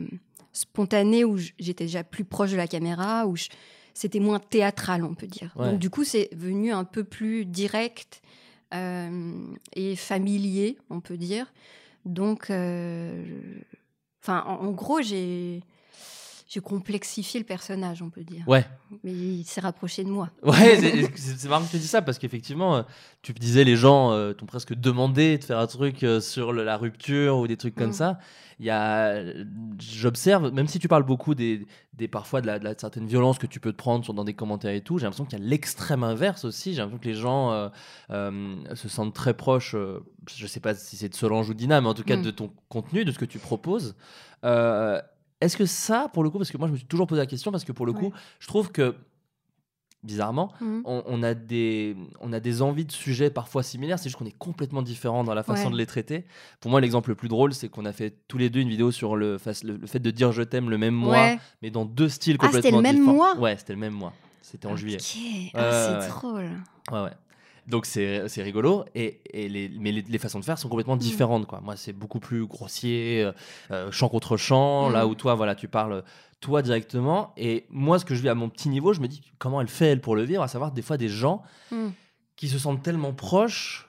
spontané où j'étais déjà plus proche de la caméra, où je- c'était moins théâtral, on peut dire. Ouais. Donc du coup, c'est venu un peu plus direct euh, et familier, on peut dire. Donc, enfin, en, en gros, j'ai j'ai complexifié le personnage, on peut dire. Ouais, Mais il s'est rapproché de moi. ouais c'est- marrant que tu dis ça parce qu'effectivement, euh, tu disais, les gens euh, t'ont presque demandé de faire un truc euh, sur le- la rupture ou des trucs comme Mm. ça. Il y a, j'observe, même si tu parles beaucoup des, des parfois de la, de la certaine violence que tu peux te prendre sur, dans des commentaires et tout, j'ai l'impression qu'il y a l'extrême inverse aussi. J'ai l'impression que les gens euh, se sentent très proches. je sais pas si c'est de Solange ou Dina, mais en tout cas Mm. de ton contenu, de ce que tu proposes. Est-ce que ça, pour le coup, parce que moi je me suis toujours posé la question, parce que pour le coup, Ouais. je trouve que bizarrement, Mhm. on, on a des, on a des envies de sujets parfois similaires, c'est juste qu'on est complètement différents dans la façon Ouais. de les traiter. Pour moi, l'exemple le plus drôle, c'est qu'on a fait tous les deux une vidéo sur le, le, le fait de dire je t'aime le même mois, Ouais. mais dans deux styles Ah, c'était complètement le même différents. mois Ouais, c'était le même mois. C'était en Ok. juillet. Ah, c'est ouais. drôle. Ouais, ouais. Donc c'est rigolo, et, et les, mais les, les façons de faire sont Mm. complètement différentes. Quoi. Moi, c'est beaucoup plus grossier, euh, euh, chant contre chant, là Mm. où toi, voilà, tu parles toi directement. Et moi, ce que je vis à mon petit niveau, je me dis comment elle fait, elle, pour le vivre, à savoir des fois des gens Mm. qui se sentent tellement proches.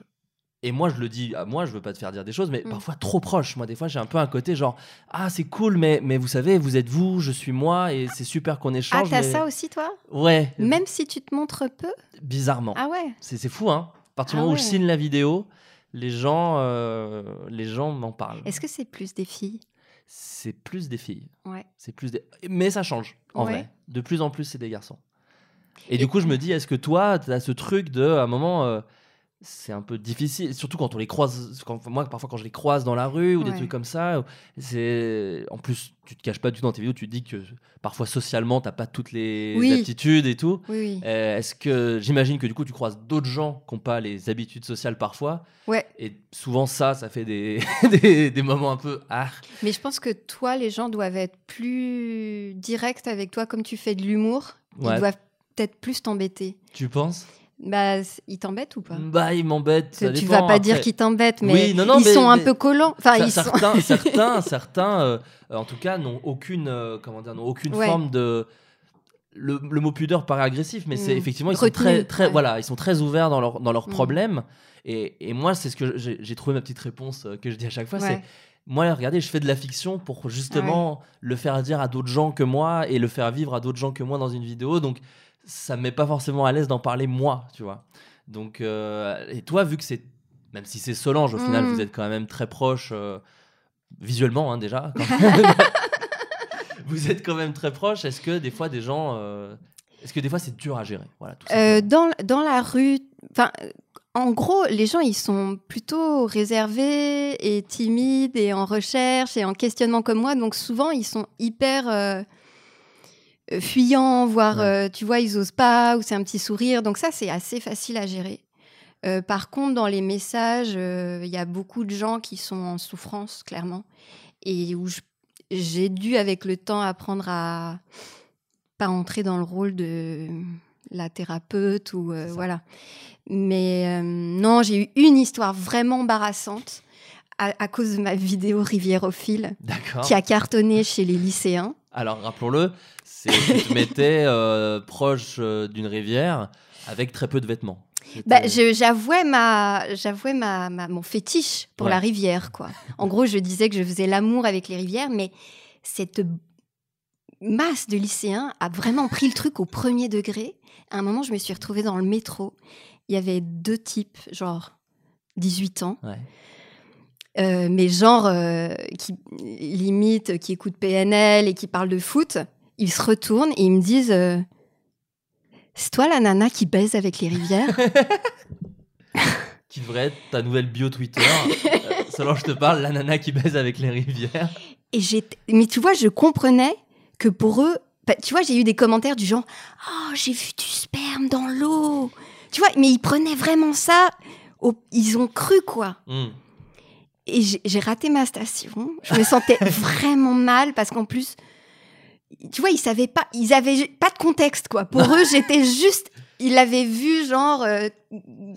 Et moi, je le dis à moi, je veux pas te faire dire des choses, mais Mm. parfois trop proches. Moi, des fois, j'ai un peu un côté genre Ah, c'est cool, mais, mais vous savez, vous êtes vous, je suis moi, et c'est super qu'on Ah, échange. t'as mais- ça aussi, toi? Ouais, Même si tu te montres peu? Bizarrement. Ah ouais C'est c'est fou, hein. À partir du Ah moment où je signe la vidéo, les gens, euh, les gens m'en parlent. Est-ce que c'est plus des filles? C'est plus des filles. Ouais. C'est plus des... Mais ça change, en Ouais. vrai. De plus en plus, c'est des garçons. Et du coup, je me dis, est-ce que toi, tu as ce truc de, à un moment, euh, c'est un peu difficile, surtout quand on les croise, quand, moi, parfois, quand je les croise dans la rue ou des trucs comme ça, c'est. En plus, tu te caches pas du tout dans tes vidéos, tu te dis que parfois, socialement, t'as pas toutes les Oui. aptitudes et tout. Oui, oui. Euh, Est-ce que j'imagine que du coup tu croises d'autres gens qui n'ont pas les habitudes sociales parfois Ouais. et souvent ça ça fait des, des, des moments un peu ah Mais je pense que toi, les gens doivent être plus directs avec toi, comme tu fais de l'humour. Ouais. Ils doivent peut-être plus t'embêter. tu penses? Bah, ils t'embêtent ou pas? Bah ils m'embêtent Tu vas pas dire qu'ils t'embêtent, mais Oui, non, non, ils mais- sont un peu collants. Enfin, cer- ils sont... certains certains euh, en tout cas n'ont aucune euh, comment dire n'ont aucune Ouais. forme de le, le mot pudeur paraît agressif mais c'est Mm. effectivement ils sont très très ouais. voilà ils sont très ouverts dans leurs dans leurs Mm. problèmes et, et moi c'est ce que j'ai trouvé ma petite réponse euh, que je dis à chaque fois c'est moi, regardez, je fais de la fiction pour justement le faire dire à d'autres gens que moi et le faire vivre à d'autres gens que moi dans une vidéo. Donc, ça me met pas forcément à l'aise d'en parler moi, tu vois. Donc, euh, et toi, vu que c'est, même si c'est Solange, au final, Mm. vous êtes quand même très proche visuellement, hein, déjà. vous êtes quand même très proche. Est-ce que des fois, des gens, euh, est-ce que des fois, c'est dur à gérer? Voilà, tout Euh, dans, dans la rue, enfin, euh, en gros, les gens, ils sont plutôt réservés et timides et en recherche et en questionnement comme moi. Donc souvent, ils sont hyper euh, euh, fuyants, voire, Ouais. euh, tu vois, ils osent pas ou c'est un petit sourire. Donc ça, c'est assez facile à gérer. Euh, par contre, dans les messages, euh, il y a beaucoup de gens qui sont en souffrance, clairement, et où j'ai dû, avec le temps, apprendre à pas entrer dans le rôle de la thérapeute ou euh, voilà. Mais euh, non, j'ai eu une histoire vraiment embarrassante à, à cause de ma vidéo Rivière-au-fil D'accord. qui a cartonné chez les lycéens. Alors, rappelons-le, c'est tu te mettais euh, proche euh, d'une rivière avec très peu de vêtements. Bah, j'avouais ma, j'avouais ma, ma- mon fétiche pour Ouais. la rivière, quoi. En gros, je disais que je faisais l'amour avec les rivières, mais cette masse de lycéens a vraiment pris le truc au premier degré. À un moment, je me suis retrouvée dans le métro. Il y avait deux types, genre 18 ans, Ouais. euh, mais genre euh, qui limite, qui écoutent PNL et qui parlent de foot. Ils se retournent et ils me disent euh, C'est toi la nana qui baise avec les rivières? Qui devrait être ta nouvelle bio Twitter. euh, selon je te parle, la nana qui baise avec les rivières. Et j'étais- mais tu vois, je comprenais que pour eux, bah, tu vois, j'ai eu des commentaires du genre Oh, j'ai vu du sperme dans l'eau. Tu vois, mais ils prenaient vraiment ça. au- Ils ont cru, quoi. Hmm. Et j'ai j'ai raté ma station. Je me sentais vraiment mal parce qu'en plus, tu vois, ils savaient pas, ils avaient pas de contexte, quoi. Pour eux, j'étais juste. Ils l'avaient vu, genre. euh,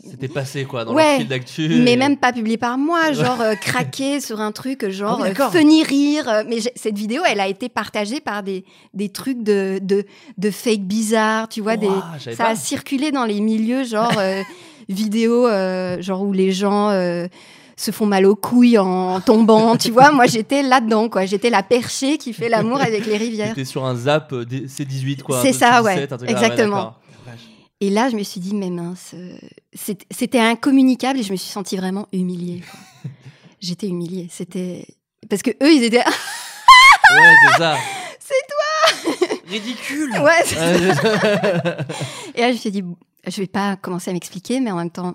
C'était passé quoi dans Ouais, le fil d'actu. mais et- même pas publié par moi, genre euh, craqué sur un truc, genre euh, d'accord. funny rire. Mais cette vidéo, elle a été partagée par des, des trucs de, de, de fake bizarres, tu vois. des, ça pas. a circulé dans les milieux, genre vidéos, euh, genre où les gens se font mal aux couilles en tombant, tu vois. Moi, j'étais là-dedans, quoi. J'étais la perchée qui fait l'amour avec les rivières. T'étais sur un zap euh, des- C18 quoi. C'est ça, C17, ouais, exactement. Et là, je me suis dit, mais mince, euh, c'était incommunicable et je me suis sentie vraiment humiliée. J'étais humiliée. C'était parce que eux, ils étaient. Ouais, c'est ça. C'est toi Ridicule ouais. c'est- Ouais, Et là, je me suis dit, je vais pas commencer à m'expliquer, mais en même temps,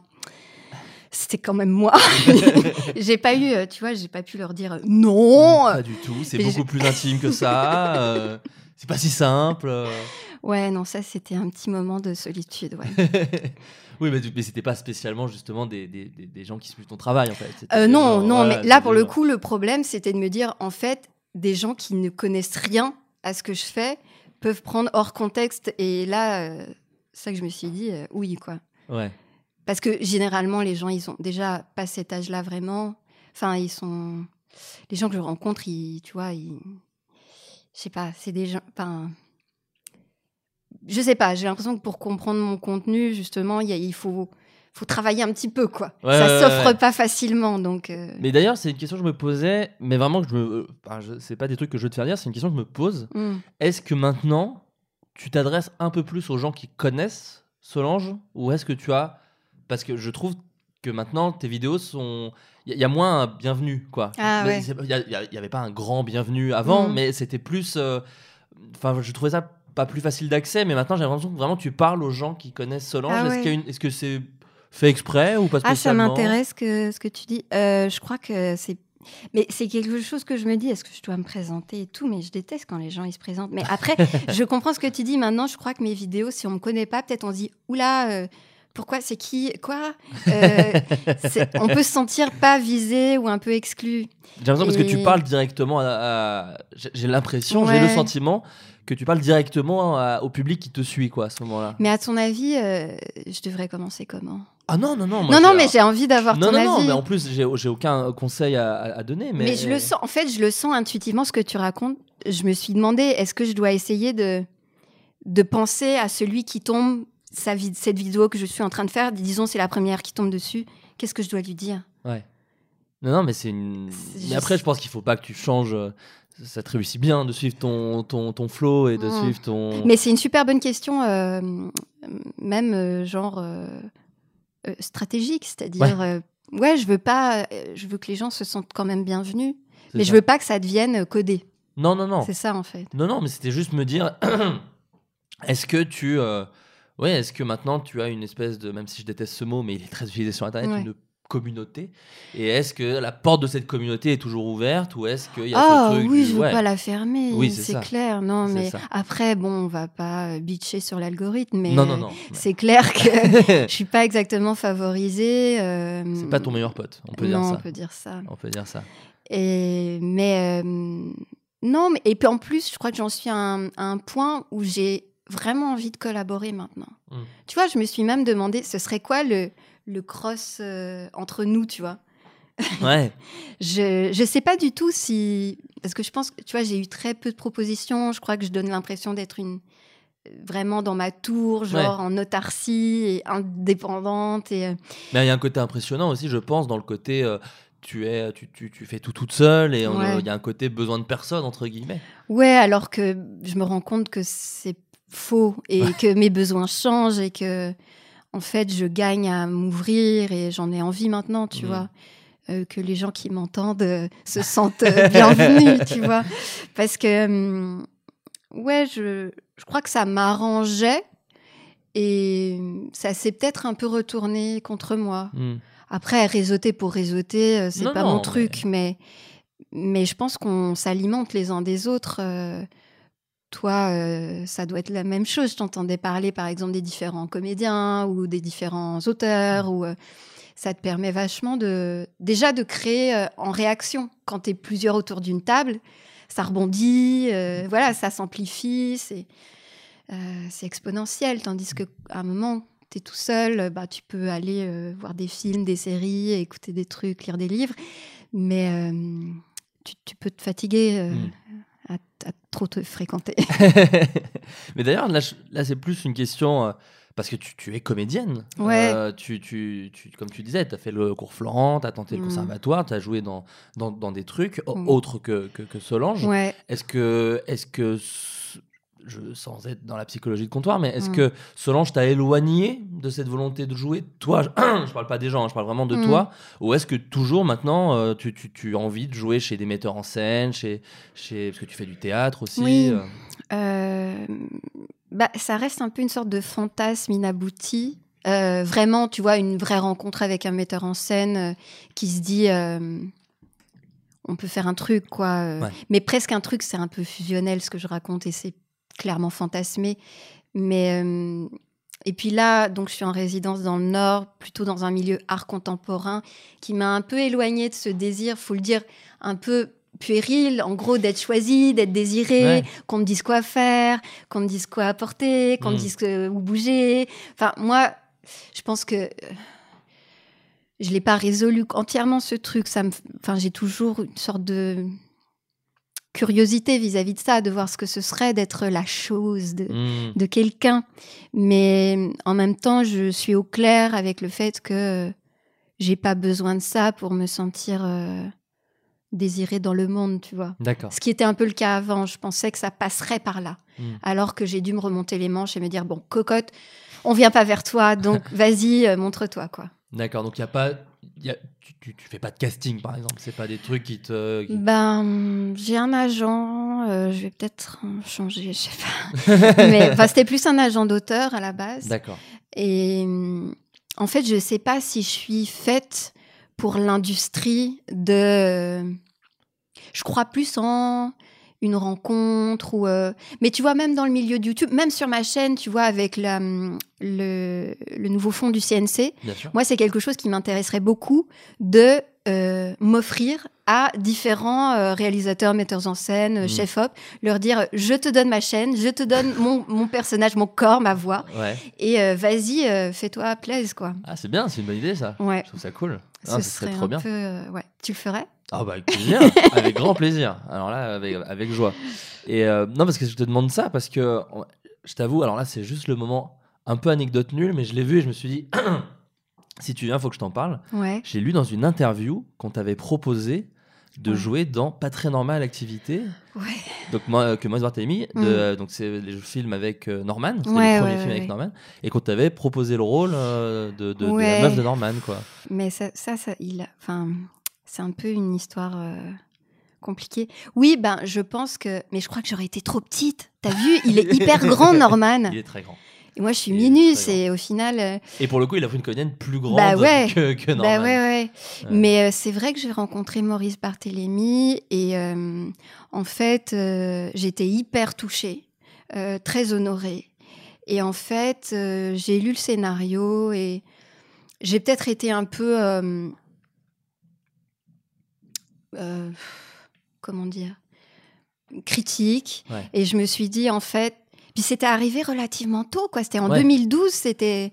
c'était quand même moi. j'ai pas eu, euh, tu vois, j'ai pas pu leur dire euh, non. Pas du tout, c'est beaucoup plus intime que ça. euh, c'est pas si simple. euh. Ouais, non, ça, c'était un petit moment de solitude. Ouais. oui, mais, mais c'était pas spécialement justement des, des, des- gens qui suivent ton travail en fait. Euh, non, non, voilà, mais là, pour le coup, le problème, c'était de me dire, en fait, des gens qui ne connaissent rien à ce que je fais peuvent prendre hors contexte. Et là, euh, c'est ça que je me suis dit, oui, quoi. Ouais. Parce que généralement, les gens, ils ont déjà pas cet âge-là vraiment. Enfin, ils sont. Les gens que je rencontre, ils, tu vois, ils. Je sais pas, c'est des gens. Enfin. Je sais pas, j'ai l'impression que pour comprendre mon contenu, justement, il y a- il faut, faut travailler un petit peu, quoi. Ouais, Ça s'offre ouais. pas facilement, donc. euh, Mais d'ailleurs, c'est une question que je me posais, mais vraiment que je me. Enfin, je- c'est pas des trucs que je veux te faire dire, c'est une question que je me pose. hmm. Est-ce que maintenant, tu t'adresses un peu plus aux gens qui connaissent Solange Ou est-ce que tu as. Parce que je trouve que maintenant, tes vidéos sont. Il y, y a moins un bienvenu, quoi. Ah, Mais ouais. Il n'y avait pas un grand bienvenu avant, Mhm. mais c'était plus. euh, Enfin, je trouvais ça pas plus facile d'accès, mais maintenant j'ai l'impression que vraiment tu parles aux gens qui connaissent Solange. Ah Est-ce ouais. que c'est fait exprès ou pas Ah, ça spécialement m'intéresse que, ce que tu dis. Euh, je crois que c'est. Mais c'est quelque chose que je me dis, est-ce que je dois me présenter et tout Mais je déteste quand les gens ils se présentent. Mais après, je comprends ce que tu dis. Maintenant, je crois que mes vidéos, si on me connaît pas, peut-être on se dit, oula, euh, pourquoi c'est qui Quoi Euh, On peut se sentir pas visé ou un peu exclu. J'ai l'impression parce que tu parles directement à. à- j'ai- l'impression, j'ai le sentiment que tu parles directement à- au public qui te suit quoi à ce moment-là. Mais à ton avis, euh, je devrais commencer comment? Ah non non non. moi, Non, non, mais j'ai envie d'avoir non ton non avis. non, mais en plus j'ai aucun conseil à donner. Mais, Mais, je le sens, en fait, je le sens intuitivement ce que tu racontes. Je me suis demandé, est-ce que je dois essayer de, de penser à celui qui tombe, sa vid- cette vidéo que je suis en train de faire, disons c'est la première qui tombe dessus, qu'est-ce que je dois lui dire? Ouais. Non, non, mais c'est une. Mais après, je pense qu'il faut pas que tu changes. euh, Ça te réussit bien de suivre ton, ton, ton flow et de Mm. suivre ton. Mais c'est une super bonne question, euh, même euh, genre euh, stratégique, c'est-à-dire, euh, ouais. je veux pas, je veux que les gens se sentent quand même bienvenus, mais ça. je veux pas que ça devienne codé. Non, non, non. C'est ça en fait. Non, non, mais c'était juste me dire. est-ce que tu. Ouais, est-ce que maintenant tu as une espèce de. Même si je déteste ce mot, mais il est très utilisé sur Internet, Ouais. une communauté? Et est-ce que la porte de cette communauté est toujours ouverte ou est-ce qu'il y a Ah ce truc oui, du- je veux ouais. pas la fermer, Oui, c'est clair. Non, mais ça. après, bon, on va pas euh, bitcher sur l'algorithme, mais Non, non, non. c'est clair que je suis pas exactement favorisée. euh, c'est pas ton meilleur pote, on peut dire ça. on peut dire ça. On peut dire ça. Et mais euh, non, mais et puis en plus, je crois que j'en suis à un, à un point où j'ai vraiment envie de collaborer maintenant. Mm. Tu vois, je me suis même demandé, ce serait quoi le le cross euh, entre nous, tu vois? Ouais. Je je sais pas du tout si parce que je pense que tu vois j'ai eu très peu de propositions. Je crois que je donne l'impression d'être une vraiment dans ma tour, genre en autarcie et indépendante et euh, Mais il y a un côté impressionnant aussi, je pense, dans le côté. euh, tu, es, tu, tu, tu fais tout toute seule et il Ouais. y a un côté besoin de personne, entre guillemets. ouais. Alors que je me rends compte que c'est faux et que mes besoins changent et que en fait je gagne à m'ouvrir et j'en ai envie maintenant, tu Mhm. vois. Euh, que les gens qui m'entendent euh, se sentent euh, bienvenus, tu vois. Parce que, hum, ouais, je, je crois que ça m'arrangeait et ça s'est peut-être un peu retourné contre moi. Hmm. Après, réseauter pour réseauter, c'est pas non, mon truc, mais... mais je pense qu'on s'alimente les uns des autres. Toi, euh, ça doit être la même chose. Je t'entendais parler, par exemple, des différents comédiens ou des différents auteurs. Ou euh, ça te permet vachement de déjà de créer euh, en réaction. Quand tu es plusieurs autour d'une table, ça rebondit, voilà, ça s'amplifie, c'est c'est exponentiel. Tandis que à un moment, tu es tout seul, bah, tu peux aller voir des films, des séries, écouter des trucs, lire des livres, mais tu, tu peux te fatiguer Mm. à, à trop te fréquenter. Mais d'ailleurs, là, là c'est plus une question. euh, parce que tu, tu es comédienne. Ouais. Euh, tu, tu, tu- comme tu disais, tu as fait le cours Florent, tu as tenté le Mm. conservatoire, tu as joué dans, dans, dans des trucs Mm. autres que, que, que Solange. ouais. Est-ce que, que ce- je, sans être dans la psychologie de comptoir, mais est-ce Mm. que Solange t'a éloigné de cette volonté de jouer Toi, je, je parle pas des gens, hein, je parle vraiment de Mm. toi. Ou est-ce que toujours maintenant, euh, tu, tu, tu as envie de jouer chez des metteurs en scène, chez, chez, parce que tu fais du théâtre aussi Oui. euh, Euh, bah, ça reste un peu une sorte de fantasme inabouti. Euh, vraiment, tu vois, une vraie rencontre avec un metteur en scène qui se dit on peut faire un truc, quoi. Ouais. Mais presque un truc, c'est un peu fusionnel ce que je raconte et c'est clairement fantasmé. Mais. euh, et puis là, donc je suis en résidence dans le Nord, plutôt dans un milieu art contemporain, qui m'a un peu éloignée de ce désir, faut le dire, un peu puéril, en gros, d'être choisi, d'être désiré, Ouais. qu'on me dise quoi faire, qu'on me dise quoi apporter, qu'on me Mm. dise que- où bouger. Enfin, moi, je pense que je l'ai pas résolu entièrement ce truc. Ça me, enfin, j'ai toujours une sorte de curiosité vis-à-vis de ça, de voir ce que ce serait d'être la chose, de, hmm. de quelqu'un. Mais en même temps, je suis au clair avec le fait que j'ai pas besoin de ça pour me sentir euh, désirée dans le monde, tu vois. D'accord. Ce qui était un peu le cas avant. Je pensais que ça passerait par là. Mm. Alors que j'ai dû me remonter les manches et me dire bon, cocotte, on vient pas vers toi, donc vas-y, euh, montre-toi, quoi. D'accord, donc il y a pas, y a- tu, tu, fais pas de casting par exemple, c'est pas des trucs qui te. qui- Ben, j'ai un agent, euh, je vais peut-être changer, je sais pas. Mais enfin, c'était plus un agent d'auteur à la base. D'accord. Et en fait, je sais pas si je suis faite pour l'industrie de. Je crois plus en une rencontre ou. euh, Mais tu vois, même dans le milieu de YouTube, même sur ma chaîne, tu vois, avec la, hum, le, le nouveau fond du CNC, moi, c'est quelque chose qui m'intéresserait beaucoup de euh, m'offrir à différents euh, réalisateurs, metteurs en scène, euh, Mhm. chefs-op, leur dire je te donne ma chaîne, je te donne mon, mon personnage, mon corps, ma voix, Ouais. et euh, vas-y, fais-toi plaisir, quoi. Ah, c'est bien, c'est une bonne idée ça. Ouais. Je trouve ça cool. Ce Ah, ce serait serait trop un bien. peu. ouais. Tu le ferais? Ah bah avec plaisir, avec grand plaisir. Alors là, avec, avec joie. Et euh, non, parce que je te demande ça, parce que je t'avoue, alors là, c'est juste le moment un peu anecdote nulle, mais je l'ai vu et je me suis dit, si tu viens, faut que je t'en parle. Ouais. J'ai lu dans une interview qu'on t'avait proposé de Ouais. jouer dans Pas très normal activité. Ouais. Donc moi, que moi Barthélemy, de, donc c'est les films avec euh, Norman, c'était Mm. Ouais, le premier film avec. Norman, et qu'on t'avait proposé le rôle euh, de, de- de Ouais. la meuf de Norman, quoi. Mais ça, ça, ça il. Enfin, c'est un peu une histoire. euh, compliquée. Oui, ben, je pense que. Mais je crois que j'aurais été trop petite. T'as vu Il est hyper grand, Norman. Il est très grand. Et moi, je suis minus. Et au final. euh, Et pour le coup, il a pris une comédienne plus grande Bah ouais. que, que Norman. Bah ouais, ouais. Ouais. Mais euh, c'est vrai que j'ai rencontré Maurice Barthélémy et euh, en fait, j'étais hyper touchée, très honorée. Et en fait, j'ai lu le scénario et j'ai peut-être été un peu. Euh, euh, comment dire Critique. Ouais. Et je me suis dit, en fait. Puis c'était arrivé relativement tôt, quoi. C'était en Ouais. 2012, c'était.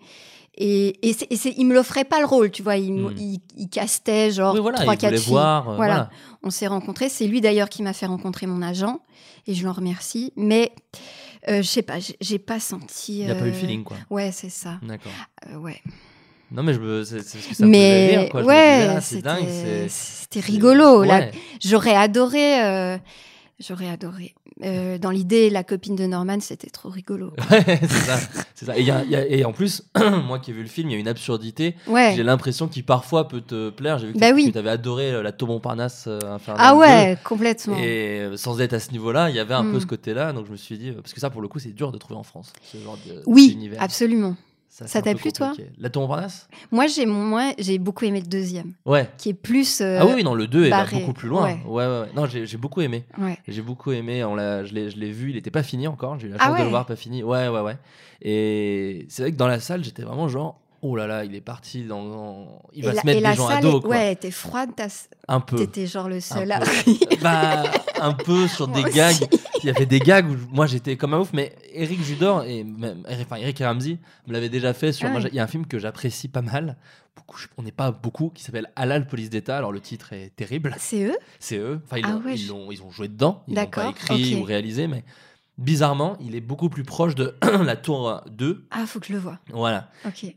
Et, et, et il me l'offrait pas le rôle, tu vois. Il, Hmm. il, il castait genre Oui, voilà, trois, quatre voulait filles. voir. euh, Voilà. voilà. On s'est rencontrés. C'est lui d'ailleurs qui m'a fait rencontrer mon agent et je l'en remercie. Mais euh, je sais pas, j'ai- pas senti. Il n'y a pas eu euh, le feeling, quoi. Ouais, c'est ça. D'accord. Euh, ouais. Non, mais je me, c'est, parce que ça mais rire, quoi. Ouais, disais, ah, c'est dingue. c'était rigolo. ouais. J'aurais adoré. euh, J'aurais adoré. Euh, dans l'idée, la copine de Norman, c'était trop rigolo. Ouais, c'est ça. Ça. Et, il y a- il y a- et en plus, moi qui ai vu le film, il y a une absurdité. Ouais. J'ai l'impression qu'il parfois peut te plaire. J'ai vu que Bah oui. tu avais adoré euh, la Tom Montparnasse Infernal Ah 2. ouais, complètement. Et sans être à ce niveau-là, il y avait un peu Mm. ce côté-là. Donc je me suis dit, parce que ça, pour le coup, c'est dur de trouver en France, ce genre de, Oui, absolument. Ça t'a plu, toi. La Tom Montparnasse Moi, j'ai moins, j'ai beaucoup aimé le deuxième, Ouais. qui est plus. euh, ah oui, non, le 2 est beaucoup plus loin. Ouais. Ouais, ouais. Non, j'ai, beaucoup aimé. Ouais. J'ai beaucoup aimé. On je, l'ai, vu. Il n'était pas fini encore. J'ai eu la Ah chance de le voir pas fini. Ouais, ouais, ouais. Et c'est vrai que dans la salle, j'étais vraiment genre, oh là là, il est parti dans. Il va se mettre et des la gens à salle, dos, quoi. ouais, t'es froide, t'as- Un peu. t'étais genre le seul à. bah, un peu sur des aussi. gags. Il y avait des gags où moi j'étais comme un ouf, mais Eric Judor et même, enfin Eric et Ramsey me l'avaient déjà fait sur. Ah ouais. Il y a un film que j'apprécie pas mal. Beaucoup, on n'est pas beaucoup, qui s'appelle Halal Police d'État. Alors le titre est terrible. C'est eux? C'est eux. Enfin, ils, Ah ouais, ils, je- l'ont- ils ont joué dedans. Ils l'ont pas écrit ou réalisé, mais bizarrement, il est beaucoup plus proche de la Tour 2. Ah, faut que je le vois. Voilà.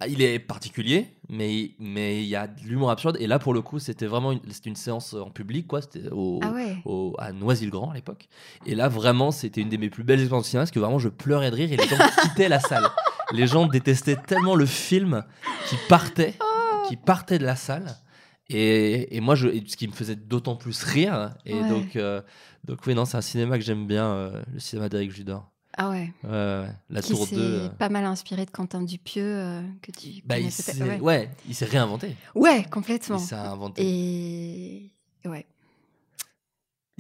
Il est particulier, mais mais il y a de l'humour absurde. Et là, pour le coup, c'était vraiment une, c'était une séance en public, quoi. C'était au, Ah ouais. au- à Noisy-le-Grand à l'époque. Et là, vraiment, c'était une de mes plus belles expériences de cinéma parce que vraiment, je pleurais de rire et les gens quittaient la salle. Les gens détestaient tellement le film qui partait, Oh. qui partait de la salle. Et, et moi, je, et ce qui me faisait d'autant plus rire. Et Ouais. donc, euh, donc, oui, non, c'est un cinéma que j'aime bien, euh, le cinéma d'Éric Judor. Ah ouais. La Qui Tour s'est 2. euh, pas mal inspiré de Quentin Dupieux, euh, que tu bah, il Ouais. ouais, il s'est réinventé. Ouais, complètement. Il s'est inventé. Et ouais.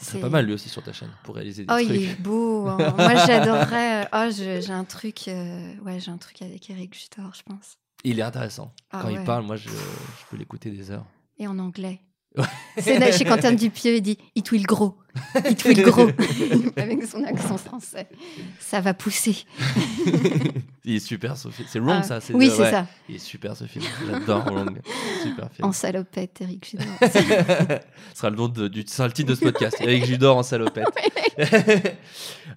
C'est- pas mal lui aussi sur ta chaîne pour réaliser des Oh, trucs. il est beau. hein. Moi, j'adorerais. Oh, j'ai un truc. Ouais, j'ai un truc avec Eric Judor, je pense. Il est intéressant. Ah Quand il parle, moi, je, je peux l'écouter des heures. Et en anglais. C'est chez Quentin Dupieux, il dit It will grow. It will grow. Avec son accent français. Ça va pousser. il est super ce film. C'est Wrong Ah, ça oui, c'est ouais. ça. Il est super ce film. J'adore Wrong. Super film. En salopette, Eric Judor. ce sera le nom de, du, ce sera le titre de ce podcast. Eric Judor en salopette.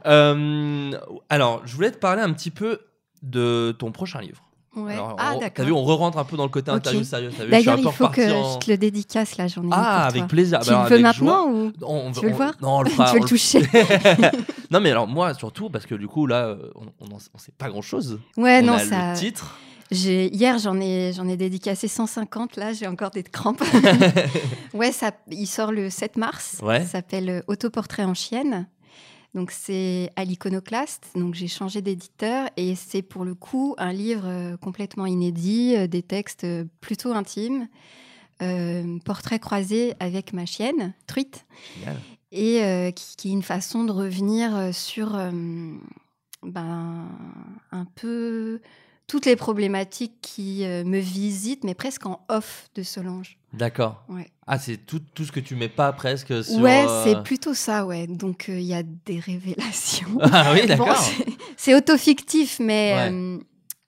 Euh, alors, je voulais te parler un petit peu de ton prochain livre. Ouais. Alors, ah, on- T'as d'accord. vu, on re-rentre un peu dans le côté Ok. interview sérieux. T'as vu, D'ailleurs, il faut que en- je te le dédicace là, j'en ai Ah, avec toi. plaisir. Tu Bah, le veux maintenant ou On- Tu veux le voir Non, on le fera. tu veux le toucher non, mais alors moi, surtout, parce que du coup, là, euh, on, on sait pas grand chose. Ouais, on non, a ça. le titre. J'ai hier j'en ai j'en ai dédicacé 150 là, j'ai encore des crampes. ouais, ça il sort le 7 mars. Ouais. Ça s'appelle euh, Autoportrait en chienne. Donc c'est à l'iconoclaste. Donc j'ai changé d'éditeur et c'est pour le coup un livre euh, complètement inédit, euh, des textes euh, plutôt intimes, euh, portrait croisé avec ma chienne Truite Génial. et euh, qui, qui est une façon de revenir sur euh, ben, un peu toutes les problématiques qui me visitent, mais presque en off de Solange. D'accord. Ouais, Ah, c'est tout, tout ce que tu mets pas presque sur. ouais euh, c'est plutôt ça, ouais. Donc euh, il y a des révélations. Ah oui, d'accord. c'est- c'est auto-fictif, mais, Ouais. euh,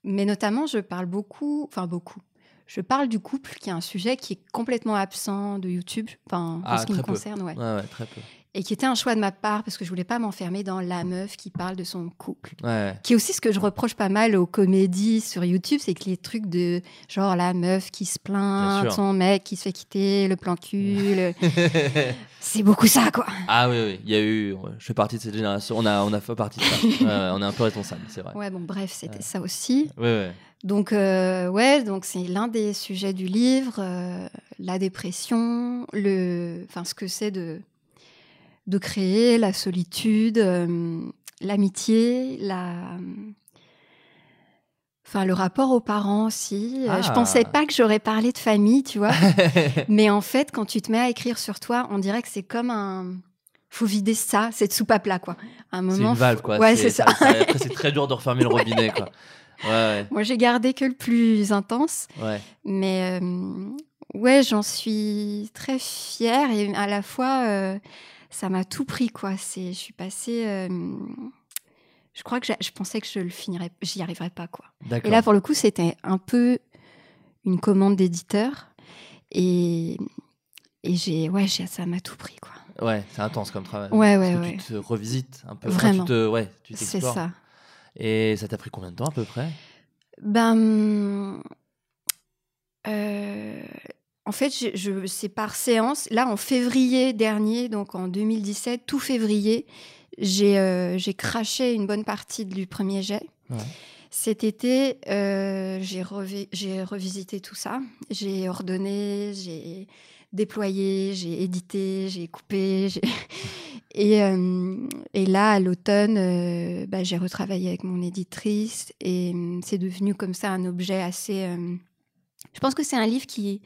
mais notamment, je parle beaucoup, enfin beaucoup. Je parle du couple, qui est un sujet qui est complètement absent de YouTube, enfin, en Ah, ce qui me peu. concerne, ouais. ouais, ouais, très peu. Et qui était un choix de ma part parce que je voulais pas m'enfermer dans la meuf qui parle de son couple. Ouais. Qui est aussi ce que je reproche pas mal aux comédies sur YouTube, c'est que les trucs de genre la meuf qui se plaint, de son mec qui se fait quitter, le plan cul, le- c'est beaucoup ça, quoi. ah oui, oui, il y a eu. je fais partie de cette génération. On a, on a fait partie de ça. On est un peu responsable, c'est vrai. Ouais, bon, bref, c'était Ouais. ça aussi. Ouais, ouais. Donc, euh, ouais, donc c'est l'un des sujets du livre, euh, la dépression, le, enfin, ce que c'est de, de créer la solitude, euh, l'amitié, la, enfin, le rapport aux parents aussi. Euh, Je Ah. pensais pas que j'aurais parlé de famille, tu vois, mais en fait, quand tu te mets à écrire sur toi, on dirait que c'est comme un, faut vider ça, cette soupe à plat, quoi. À un c'est moment, une valve, faut- quoi. Ouais, c'est ça. Après, c'est très dur de refermer le robinet, quoi. Ouais, Moi, j'ai gardé que le plus intense. ouais. Mais euh, ouais, j'en suis très fière et à la fois, euh, ça m'a tout pris, quoi. C'est, je suis passée. euh, je crois que je pensais que je le finirais, j'y arriverais pas, quoi. Et là, pour le coup, c'était un peu une commande d'éditeur et et j'ai, ouais, ça m'a tout pris, quoi. Ouais, c'est intense comme travail. Ouais, ouais, que ouais. Tu te revisites un peu. Vraiment. Tu te, ouais, tu C'est ça. Et ça t'a pris combien de temps à peu près? Ben, euh, en fait, je, je- c'est par séance. Là, en février dernier, donc en 2017, tout février, j'ai euh, j'ai craché une bonne partie du premier jet. Ouais. Cet été, euh, j'ai revi- j'ai revisité tout ça. J'ai ordonné, j'ai déployé, j'ai édité, j'ai coupé. Et, euh, et là, à l'automne, euh, bah, j'ai retravaillé avec mon éditrice et c'est devenu comme ça un objet assez. Je pense que c'est un livre qui.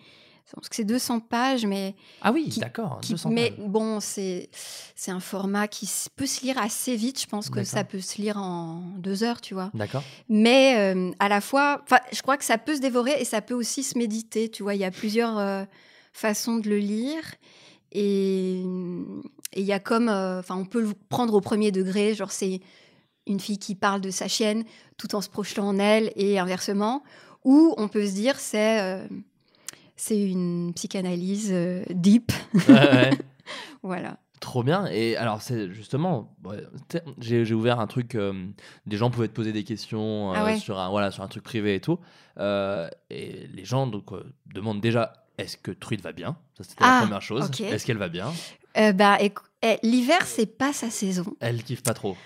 Je pense que c'est 200 pages, mais, Ah oui, d'accord. qui- 200 mais bon, c'est c'est un format qui peut se lire assez vite. Je pense que ça peut se lire en deux heures, tu vois. D'accord. Mais euh, à la fois, je crois que ça peut se dévorer et ça peut aussi se méditer. Tu vois, il y a plusieurs euh, façons de le lire. Et il y a comme, euh, enfin, on peut le prendre au premier degré, genre c'est une fille qui parle de sa chienne tout en se projetant en elle et inversement. Ou on peut se dire c'est c'est une psychanalyse euh, deep, Ouais, ouais. voilà. Trop bien. Et alors, c'est justement, ouais, j'ai ouvert un truc. euh, des gens pouvaient te poser des questions euh, Ah sur, un, voilà, sur un truc privé et tout. Et les gens donc, demandent déjà est-ce que Trude va bien? Ça, c'était la Ah, première chose. Est-ce qu'elle va bien? Bah, eh, l'hiver c'est pas sa saison. Elle kiffe pas trop.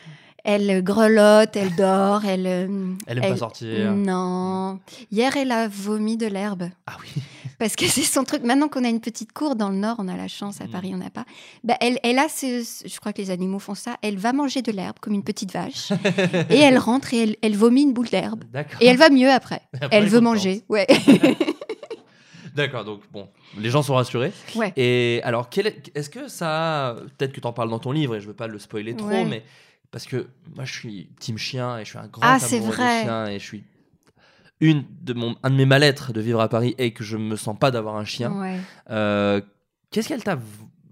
Elle grelotte, elle dort, elle. Elle aime pas sortir. Non. Hier, elle a vomi de l'herbe. Ah oui. Parce que c'est son truc. Maintenant qu'on a une petite cour dans le nord, on a la chance, à Mm. Paris, on n'a pas. Bah, elle, elle a ce, ce- Je crois que les animaux font ça. Elle va manger de l'herbe comme une petite vache. et elle rentre et elle, elle vomit une boule d'herbe. Et elle va mieux après. Après, Elle veut manger. Ouais. D'accord, donc bon, les gens sont rassurés. ouais. Et alors, est-ce que ça. Peut-être que tu en parles dans ton livre et je veux pas le spoiler trop, Ouais. mais. Parce que moi, je suis team chien et je suis un grand Ah, amoureux vrai. des chiens et je suis. Une de mon, un de mes mal-être de vivre à Paris est que je me sens pas d'avoir un chien. Ouais. Euh, Qu'est-ce qu'elle t'a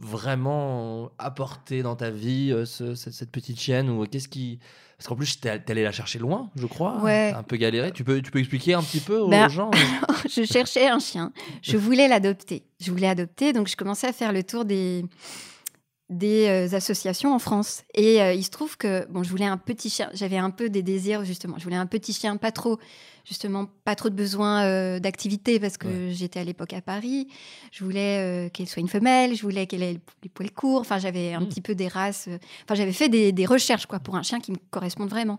vraiment apporté dans ta vie, euh, ce- cette, cette petite chienne ou qu'est-ce qui Parce qu'en plus, t'es allé la chercher loin, je crois. Ouais. Un peu galéré. Tu peux, tu peux expliquer un petit peu aux Ben, gens je cherchais un chien. Je voulais l'adopter. Je voulais adopter, donc je commençais à faire le tour des des euh, associations en France. Et euh, il se trouve que bon, je voulais un petit chien. J'avais un peu des désirs justement. Je voulais un petit chien, pas trop, justement, pas trop de besoin euh, d'activité parce que j'étais à l'époque à Paris. Je voulais euh, qu'elle soit une femelle. Je voulais qu'elle ait les poils courts. Enfin, j'avais un Mm. petit peu des races. euh, Enfin, j'avais fait des, des recherches quoi pour un chien qui me corresponde vraiment.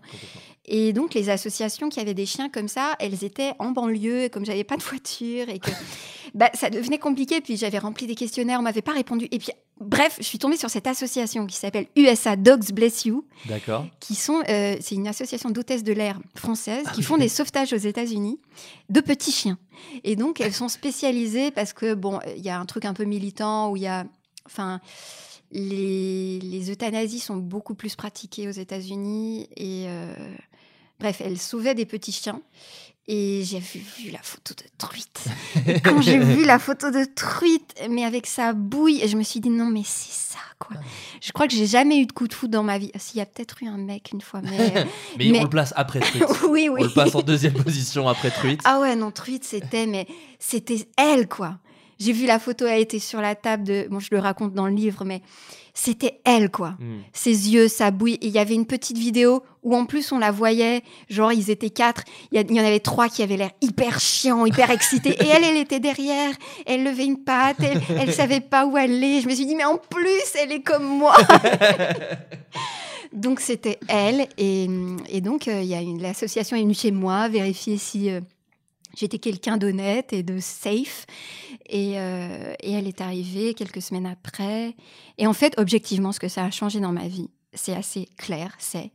Et donc, les associations qui avaient des chiens comme ça, elles étaient en banlieue, et comme j'avais pas de voiture et que bah, ça devenait compliqué. Puis j'avais rempli des questionnaires, on m'avait pas répondu. Et puis, bref, je suis tombée sur cette association qui s'appelle USA Dogs Bless You, D'accord. qui sont, euh, c'est une association d'hôtesses de l'air françaises qui font des sauvetages aux États-Unis de petits chiens. Et donc, elles sont spécialisées parce que bon, il y a un truc un peu militant où il y a, enfin. Les, les euthanasies sont beaucoup plus pratiquées aux États-Unis et euh, bref, elles sauvaient des petits chiens et j'ai vu, vu la photo de truite. Et quand j'ai vu la photo de truite, mais avec sa bouille, je me suis dit non mais c'est ça quoi. Je crois que j'ai jamais eu de coup de foudre dans ma vie. S'il y a peut-être eu un mec une fois, mais Mais, Mais- on le place après Truite. oui oui. On le passe en deuxième position après Truite. Ah ouais, non, truite, c'était, mais c'était elle, quoi. J'ai vu la photo, elle était sur la table de. Bon, je le raconte dans le livre, mais c'était elle, quoi. Hmm. Ses yeux, sa bouille. Et il y avait une petite vidéo où, en plus, on la voyait. Genre, ils étaient quatre. Il y, a- il y en avait trois qui avaient l'air hyper chiants, hyper excités. Et elle, elle était derrière. Elle levait une patte. Elle, elle savait pas où aller. Je me suis dit, mais en plus, elle est comme moi. donc, c'était elle. Et, et donc, euh, il y a une, l'association est venue chez moi vérifier si. euh, J'étais quelqu'un d'honnête et de safe. Et, euh, et elle est arrivée quelques semaines après. Et en fait, objectivement, ce que ça a changé dans ma vie, c'est assez clair. C'est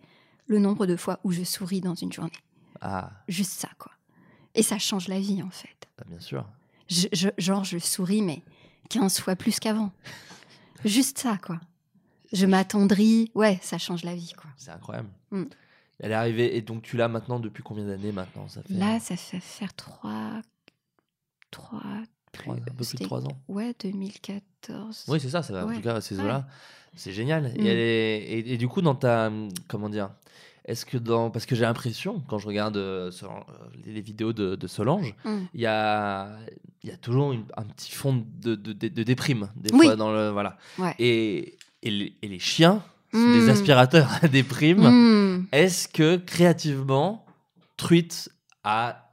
le nombre de fois où je souris dans une journée. Ah, Juste ça, quoi. Et ça change la vie, en fait. bah, bien sûr. Je- je- genre, je souris, mais 15 fois plus qu'avant. Juste ça, quoi. Je m'attendris. Ouais, ça change la vie, quoi. C'est incroyable. Hmm. Elle est arrivée, et donc tu l'as maintenant depuis combien d'années maintenant? Ça fait Là, ça fait faire 3... 3... trois- un peu plus de 3 ans. Ouais, 2014. Oui, c'est ça, ça va, en tout cas, ces Ouais. eaux-là. C'est génial. Mm. Et, elle est- et, et du coup, dans ta. Comment dire Est-ce que dans. Parce que j'ai l'impression, quand je regarde euh, euh, les, vidéos de, de Solange, Mm. il y a, il y a toujours une- un petit fond de, de, de- de déprime, des Oui. fois, dans le. Voilà. Ouais. Et, et, les, et les chiens sont des aspirateurs à déprime. Mm. Est-ce que créativement, Truite a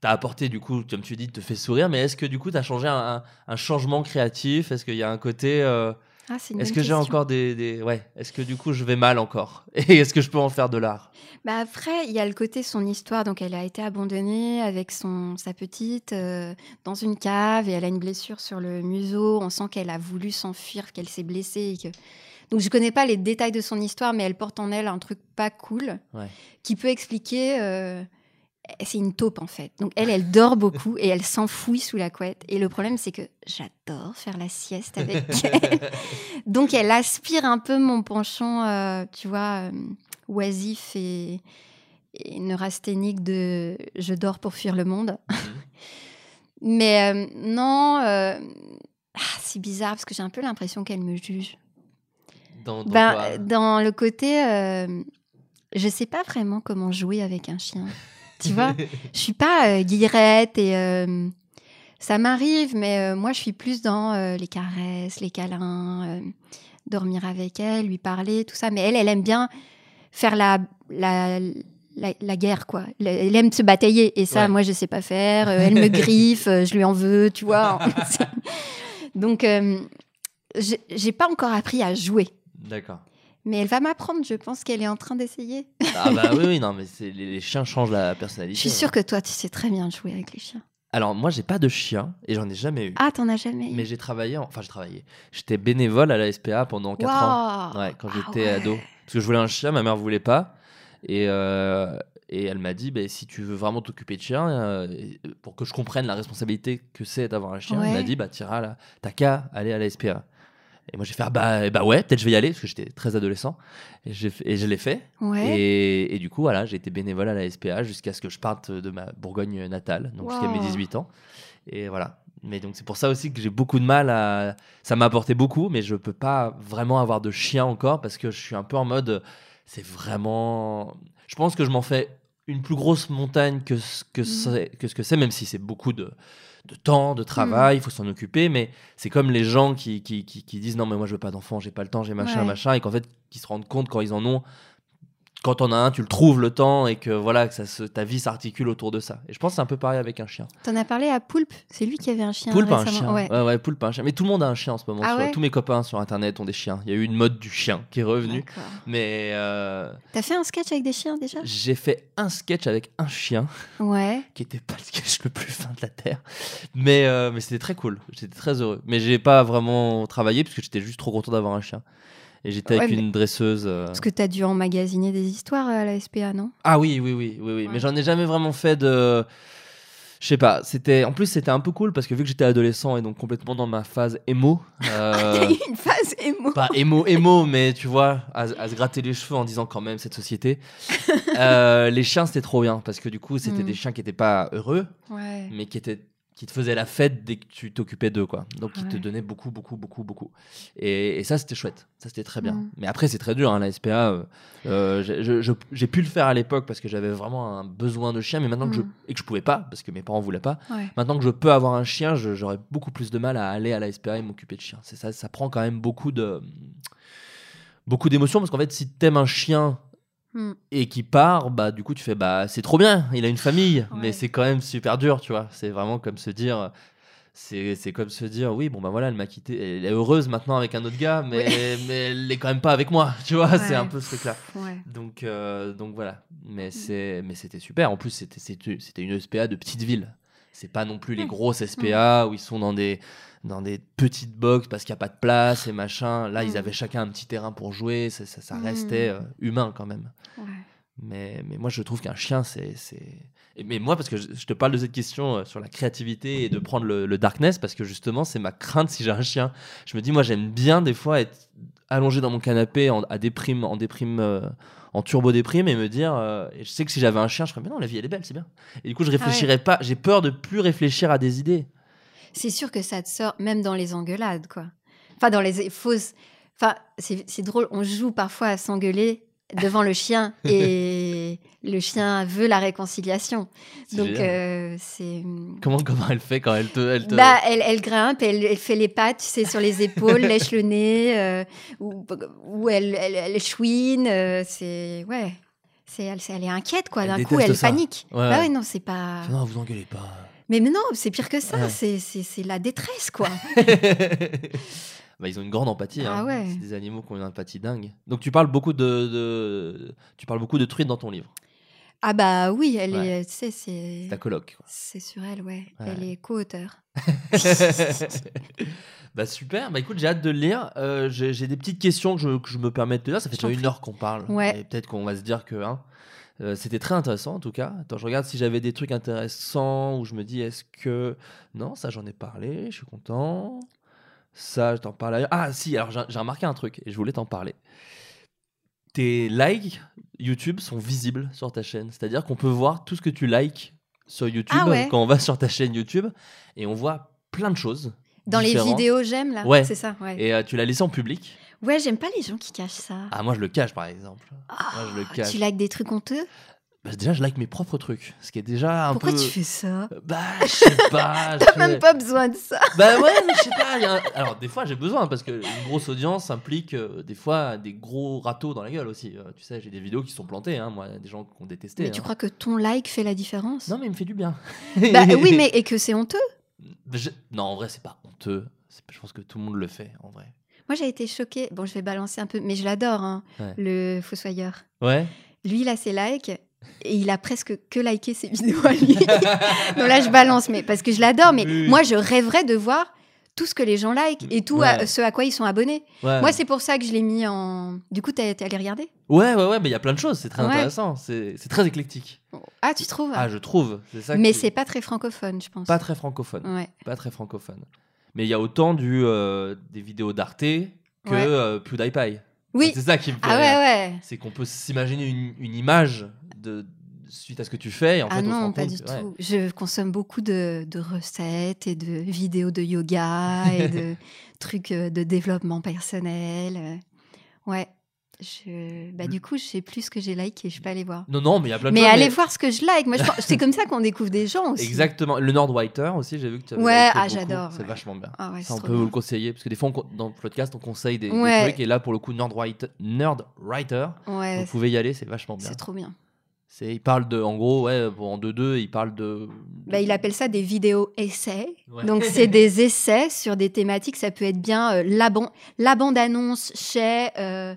t'a apporté du coup, comme tu dis, te fait sourire, mais est-ce que du coup, tu as changé un, un- un changement créatif? Est-ce qu'il y a un côté. euh, Ah, est-ce bonne que j'ai encore des, des- Ouais, est-ce que du coup, je vais mal encore? Et est-ce que je peux en faire de l'art? Bah après, il y a le côté son histoire. Donc, elle a été abandonnée avec son, sa petite euh, dans une cave et elle a une blessure sur le museau. On sent qu'elle a voulu s'enfuir, qu'elle s'est blessée. Et que... Donc, je connais pas les détails de son histoire, mais elle porte en elle un truc pas cool Ouais. qui peut expliquer. euh, C'est une taupe en fait. Donc elle, elle dort beaucoup et elle s'enfouit sous la couette. Et le problème, c'est que j'adore faire la sieste avec elle. Donc elle aspire un peu mon penchant, euh, tu vois, euh, oisif et, et neurasthénique de je dors pour fuir le monde. Mais euh, non, ah, c'est bizarre parce que j'ai un peu l'impression qu'elle me juge. Dans, dans Ben, quoi euh, dans le côté, euh, je sais pas vraiment comment jouer avec un chien. Tu vois, je suis pas euh, guillerette et euh, ça m'arrive, mais euh, moi je suis plus dans les caresses, les câlins, dormir avec elle, lui parler, tout ça. Mais elle, elle aime bien faire la la, la, la guerre, quoi. Elle- aime se batailler et ça, Ouais. moi je sais pas faire. Elle me griffe, je lui en veux, tu vois. Donc, euh, j'ai pas encore appris à jouer. D'accord. Mais elle va m'apprendre, je pense qu'elle est en train d'essayer. Ah bah oui, oui, non, mais c'est- les, les chiens changent la personnalité. Je suis sûre que toi, tu sais très bien jouer avec les chiens. Alors, moi, j'ai pas de chien et j'en ai jamais eu. Ah, t'en as jamais eu Mais j'ai travaillé, en- enfin, j'ai travaillé. J'étais bénévole à la SPA pendant 4 ans. Waouh Ouais, quand Ah j'étais ouais. ado. Parce que je voulais un chien, ma mère voulait pas. Et, euh, et elle m'a dit, bah, si tu veux vraiment t'occuper de chien, euh, et- pour que je comprenne la responsabilité que c'est d'avoir un chien, elle m'a Ouais. dit, bah, t'iras là, t'as qu'à aller à la SPA. Et moi j'ai fait, ah, bah, eh bah ouais, peut-être je vais y aller, parce que j'étais très adolescent. Et, je l'ai fait. Ouais. Et, et du coup, voilà, j'ai été bénévole à la SPA jusqu'à ce que je parte de ma Bourgogne natale, donc jusqu'à mes Wow. 18 ans. Et voilà. Mais donc c'est pour ça aussi que j'ai beaucoup de mal à. Ça m'a apporté beaucoup, mais je peux pas vraiment avoir de chien encore parce que je suis un peu en mode. C'est vraiment. Je pense que je m'en fais une plus grosse montagne que ce que, Mm. c'est- que, ce, que c'est, même si c'est beaucoup de, de temps, de travail, il faut s'en occuper, mais c'est comme les gens qui, qui, qui, qui disent non mais moi je veux pas d'enfant, j'ai pas le temps, j'ai machin, Ouais. machin, et qu'en fait qui se rendent compte quand ils en ont, quand on a un, tu le trouves le temps et que voilà que ça se, ta vie s'articule autour de ça. Et je pense que c'est un peu pareil avec un chien. T'en as parlé à Poulpe? C'est lui qui avait un chien Poulpe a un chien. Ouais. Ouais. ouais, Poulpe a un chien. Mais tout le monde a un chien en ce moment. Ah sur- ouais? Tous mes copains sur internet ont des chiens. Il y a eu une mode du chien qui est revenue. Mais euh, T'as fait un sketch avec des chiens déjà? j'ai fait un sketch avec un chien Ouais. qui était pas le sketch le plus fin de la terre. Mais, euh, mais c'était très cool. J'étais très heureux. Mais j'ai pas vraiment travaillé parce que j'étais juste trop content d'avoir un chien. Et j'étais avec mais- une dresseuse. euh, Parce que t'as dû emmagasiner des histoires à la SPA, non? Ah oui, oui, oui, oui, oui. Ouais. Mais j'en ai jamais vraiment fait de. Je sais pas. C'était. En plus, c'était un peu cool parce que vu que j'étais adolescent et donc complètement dans ma phase émo. euh, T'as eu une phase émo. pas émo, émo, mais tu vois, à, à se gratter les cheveux en disant quand même cette société. Euh, les chiens, c'était trop bien parce que du coup, c'était Mm. des chiens qui étaient pas heureux, Ouais. mais qui étaient qui te faisaient la fête dès que tu t'occupais d'eux, quoi. Donc, qui te Ouais. donnaient beaucoup, beaucoup, beaucoup, beaucoup. Et, et ça, c'était chouette. Ça, c'était très bien. Mm. Mais après, c'est très dur, hein, la SPA. euh, euh, j'ai- pu le faire à l'époque parce que j'avais vraiment un besoin de chien, mais maintenant que je Mm. et que je pouvais pas parce que mes parents voulaient pas. Ouais. Maintenant que je peux avoir un chien, j'aurais beaucoup plus de mal à aller à la SPA et m'occuper de chiens. C'est ça, ça prend quand même beaucoup de beaucoup d'émotions parce qu'en fait, si t'aimes un chien Mm. et qui part, bah du coup tu fais bah c'est trop bien, il a une famille, Ouais. mais c'est quand même super dur, tu vois. C'est vraiment comme se dire. C'est, comme se dire oui bon bah voilà elle m'a quitté elle est heureuse maintenant avec un autre gars mais, mais elle est quand même pas avec moi tu vois c'est un peu ce truc là Ouais. donc, euh, donc voilà. Mais, c'est, mais c'était super. En plus, c'était, c'était, c'était une SPA de petite ville. C'est pas non plus les Mm. grosses SPA où ils sont dans des, dans des petites box parce qu'il n'y a pas de place et machin. Là, ils Mm. avaient chacun un petit terrain pour jouer. Ça, ça, ça restait euh, humain quand même. Ouais. Mais, mais moi, je trouve qu'un chien, c'est. Mais moi, parce que je, je te parle de cette question euh, sur la créativité et de prendre le, le darkness, parce que justement, c'est ma crainte si j'ai un chien. Je me dis, moi, j'aime bien des fois être allongé dans mon canapé en, à déprime, en déprime. euh, en turbo déprime et me dire euh, et je sais que si j'avais un chien je ferais mais non la vie elle est belle c'est bien et du coup je réfléchirais pas j'ai peur de plus réfléchir à des idées C'est sûr que ça te sort, même dans les engueulades, quoi. Enfin, dans les fausses. Enfin, c'est c'est drôle, on joue parfois à s'engueuler devant le chien et le chien veut la réconciliation. Donc, euh, c'est. comment comment elle fait quand elle te, elle te... Bah, elle, elle grimpe, elle, elle fait les pattes, tu sais, sur les épaules, lèche le nez, euh, ou, ou elle, elle, elle chouine. euh, c'est. Ouais. C'est, elle, elle est inquiète, quoi. D'un coup, elle ça. panique. Ouais, bah ouais. non, c'est pas. non vous engueulez pas Mais, non, c'est pire que ça. Ouais. C'est la détresse, quoi. bah, ils ont une grande empathie. Ah hein. ouais. C'est des animaux qui ont une empathie dingue. Donc tu parles beaucoup de, de- tu parles beaucoup de truites dans ton livre. Ah bah oui, elle Ouais. est, tu sais, c'est, Ta coloc. c'est sur elle, ouais. Ouais. Elle est co-auteur. bah super. Bah écoute, j'ai hâte de le lire. Euh, j'ai des petites questions que je, que je me permets de te dire. Ça fait déjà une heure qu'on parle. Ouais. Et peut-être qu'on va se dire que. hein, euh, C'était très intéressant en tout cas. Attends, je regarde si j'avais des trucs intéressants où je me dis est-ce que. Non, ça j'en ai parlé, je suis content. Ça, je t'en parle ailleurs. Ah si, alors j'ai remarqué un truc et je voulais t'en parler. Tes likes YouTube sont visibles sur ta chaîne. C'est-à-dire qu'on peut voir tout ce que tu likes sur YouTube Ah ouais. quand on va sur ta chaîne YouTube et on voit plein de choses. Dans les vidéos, j'aime là. Ouais. C'est ça, ouais. Et euh, tu l'as laissé en public? Ouais, j'aime pas les gens qui cachent ça. Ah, moi je le cache par exemple. Ah, moi, je le cache. Tu likes des trucs honteux? Bah, déjà, je like mes propres trucs. Ce qui est déjà un Pourquoi peu. tu fais ça? Bah, je sais pas. T'as fais- même pas besoin de ça. Bah ouais, mais je sais pas. il y a un- Alors, des fois, j'ai besoin parce que une grosse audience implique euh, des fois des gros râteaux dans la gueule aussi. Euh, tu sais, j'ai des vidéos qui sont plantées, hein, moi, des gens qui ont détesté. Mais tu hein. crois que ton like fait la différence? Non, mais il me fait du bien. Bah oui, mais et que c'est honteux? Je- Non, en vrai, c'est pas honteux. Je pense que tout le monde le fait, en vrai. Moi, j'ai été choquée. Bon, je vais balancer un peu, mais je l'adore, hein, Ouais. le Fossoyeur. Ouais. Lui, il a ses likes et il a presque que liké ses vidéos à lui. non, là, je balance, mais parce que je l'adore. Mais Oui. moi, je rêverais de voir tout ce que les gens like et tout à- ce à quoi ils sont abonnés. ouais. Moi, c'est pour ça que je l'ai mis en. Du coup, t'es allé regarder? Ouais, ouais, ouais, mais il y a plein de choses. C'est très Ouais. intéressant. C'est très éclectique. Ah, tu trouves? Ah, je trouve. C'est ça Mais c'est pas très francophone, je pense. pas très francophone. Pas très francophone. Mais il y a autant du, euh, des vidéos d'Arte que euh, PewDiePie. Oui. C'est ça qui me fait Ah ouais, ouais. C'est qu'on peut s'imaginer une, une image de, suite à ce que tu fais. Et en ah fait, non, pas compte du que- ouais. tout. Je consomme beaucoup de, de recettes et de vidéos de yoga et de trucs euh, de développement personnel. euh. Ouais. Je... Bah, du coup, je sais plus ce que j'ai liké, je peux aller voir. Non, non, mais il y a plein de Mais allez voir ce que je like. Moi, je pense- c'est comme ça qu'on découvre des gens aussi. Exactement. Le Nordwriter aussi, j'ai vu que tu avais Ouais, ah, j'adore, C'est ouais. vachement bien. Ah ouais, Ça, on peut vous le conseiller parce que des fois, on dans le podcast, on conseille des, des Ouais. trucs et là, pour le coup, Nerdwriter Ouais, vous pouvez y aller, c'est vachement bien. c'est trop bien. C'est, il parle de, en gros, ouais, en 2-2, il parle de. Bah, il appelle ça des vidéos essais. Ouais. Donc, c'est des essais sur des thématiques. Ça peut être bien euh, la, ban- la bande-annonce chez euh,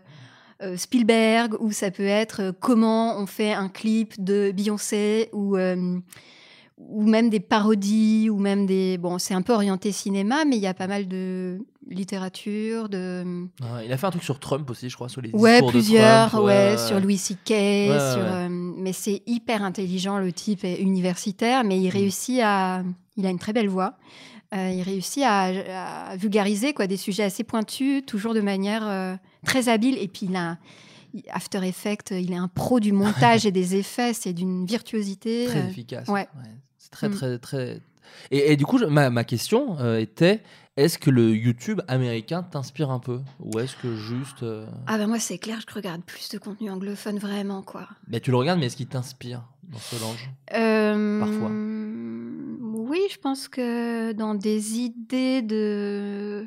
euh, Spielberg, ou ça peut être comment on fait un clip de Beyoncé, ou, ou même des parodies, ou même des. Bon, c'est un peu orienté cinéma, mais il y a pas mal de littérature, de. Ouais, il a fait un truc sur Trump aussi, je crois, sur les Ouais, discours de plusieurs, Trump, ouais, sur Louis C.K. Ouais, sur, ouais. euh, mais c'est hyper intelligent, le type est universitaire, mais il Mm. réussit à. Il a une très belle voix. Euh, il réussit à, à vulgariser quoi, des sujets assez pointus, toujours de manière euh, très habile. Et puis, il a. After Effects, il est un pro du montage et des effets, c'est d'une virtuosité. Très efficace. ouais. C'est très, Mm. très, très. Et, et du coup, je- ma, ma question euh, était est-ce que le YouTube américain t'inspire un peu Ou est-ce que juste. euh, Ah ben moi c'est clair, je regarde plus de contenu anglophone vraiment quoi. Mais tu le regardes, mais est-ce qu'il t'inspire dans ce langue Euh, Parfois. Oui, je pense que dans des idées de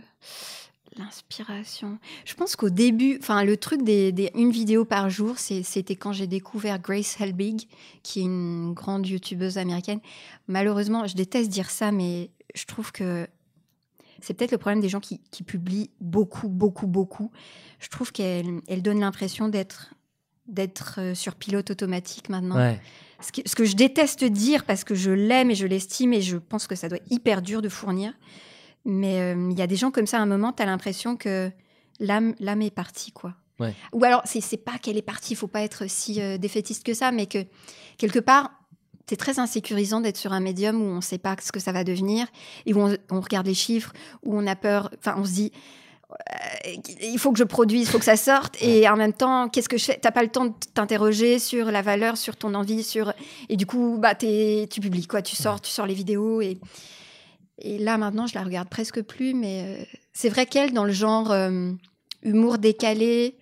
l'inspiration. Je pense qu'au début, enfin le truc des, des- une vidéo par jour, c'était quand j'ai découvert Grace Helbig, qui est une grande youtubeuse américaine. Malheureusement, je déteste dire ça, mais je trouve que c'est peut-être le problème des gens qui, qui publient beaucoup, beaucoup, beaucoup. Je trouve qu'elle elle donne l'impression d'être d'être euh, sur pilote automatique maintenant. Ouais. Ce que, ce que je déteste dire parce que je l'aime et je l'estime et je pense que ça doit être hyper dur de fournir. Mais euh, il y a des gens comme ça, à un moment, tu as l'impression que l'âme est partie, quoi. Ouais. Ou alors, c'est pas qu'elle est partie, il faut pas être si euh, défaitiste que ça, mais que quelque part, c'est très insécurisant d'être sur un médium où on sait pas ce que ça va devenir et où on, on regarde les chiffres, où on a peur, enfin, on se dit. euh, il faut que je produise, il faut que ça sorte. Et en même temps, qu'est-ce que je fais? T'as pas le temps de t'interroger sur la valeur, sur ton envie, sur et du coup, bah, tu publies quoi, tu sors, tu sors les vidéos et et là maintenant, je la regarde presque plus, mais euh, c'est vrai qu'elle, dans le genre euh, humour décalé,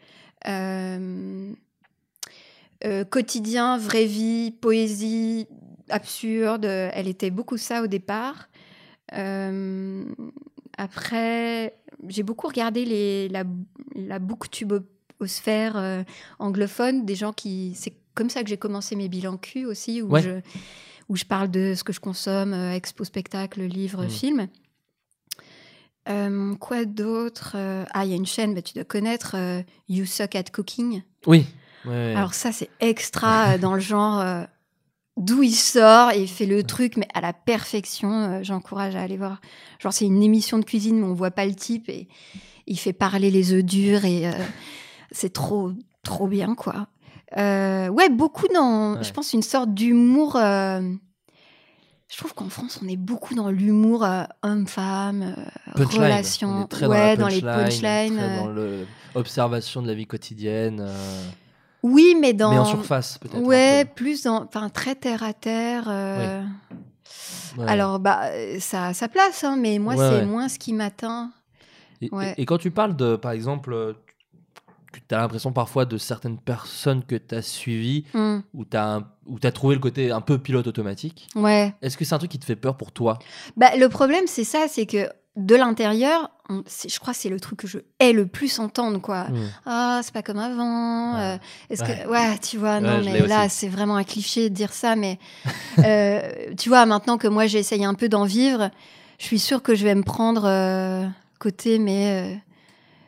euh, quotidien, vraie vie, poésie absurde, elle était beaucoup ça au départ. Euh, après, j'ai beaucoup regardé les, la, la booktubosphère euh, anglophone, des gens qui. C'est comme ça que j'ai commencé mes bilans Q aussi, où, Ouais. je, où je parle de ce que je consomme, euh, expo, spectacle, livre, Mhm. film. Euh, quoi d'autre? Ah, il y a une chaîne, bah, tu dois connaître, You Suck at Cooking. Oui. Ouais. Alors ça, c'est extra euh, dans le genre euh, d'où il sort et il fait le truc, mais à la perfection. Euh, J'encourage à aller voir. Genre, c'est une émission de cuisine, mais on voit pas le type et il fait parler les œufs durs et euh, c'est trop, trop bien, quoi. Ouais, beaucoup dans, Ouais. je pense, une sorte d'humour. je trouve qu'en France, on est beaucoup dans l'humour homme-femme, Punchline. On relations. est très ouais, dans, dans, les punchline, punchlines. dans le- observation de la vie quotidienne. Oui, mais dans. Mais en surface, peut-être. Ouais, peu. plus dans, enfin très terre à terre. euh, Ouais. Alors bah ça a sa place, hein, mais moi Ouais, c'est ouais. moins ce qui m'atteint. Et, Ouais. et- et quand tu parles de, par exemple, que tu as l'impression parfois de certaines personnes que tu as suivies, Hmm, où tu as, trouvé le côté un peu pilote automatique, Ouais. est-ce que c'est un truc qui te fait peur pour toi? Bah le problème c'est ça, c'est que de l'intérieur, je crois que c'est le truc que je hais le plus entendre quoi. Hmm. Ah c'est pas comme avant. Ouais. euh, Est-ce Ouais. que ouais tu vois non Ouais, mais là c'est vraiment un cliché de dire ça, mais euh, tu vois maintenant que moi j'essaye un peu d'en vivre, je suis sûre que je vais me prendre euh, côté mais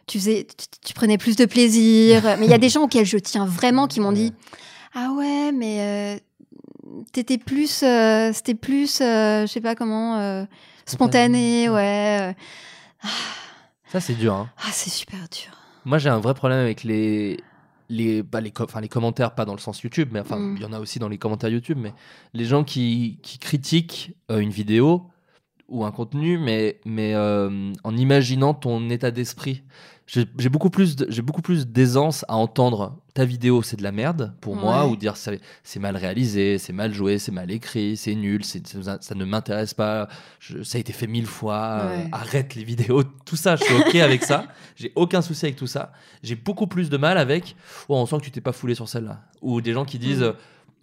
tu faisais tu, tu prenais plus de plaisir. mais il y a des gens auxquels je tiens vraiment qui m'ont dit ah ouais mais t'étais plus c'était plus je sais pas comment spontané ouais. euh. Ça, c'est dur. hein. Ah c'est super dur. Moi, j'ai un vrai problème avec les. Les, bah, les, les commentaires, pas dans le sens YouTube, mais enfin, il Mm. y en a aussi dans les commentaires YouTube, mais les gens qui, qui critiquent euh, une vidéo ou un contenu, mais, mais euh, en imaginant ton état d'esprit. J'ai beaucoup plus j'ai beaucoup plus d'aisance à entendre ta vidéo c'est de la merde pour moi ou dire c'est mal réalisé, c'est mal joué, c'est mal écrit, c'est nul, ça, ne m'intéresse pas, je- ça a été fait mille fois, euh, arrête les vidéos, tout ça, je suis ok avec ça, j'ai aucun souci avec tout ça. J'ai beaucoup plus de mal avec, oh, on sent que tu t'es pas foulé sur celle-là, ou des gens qui disent, euh,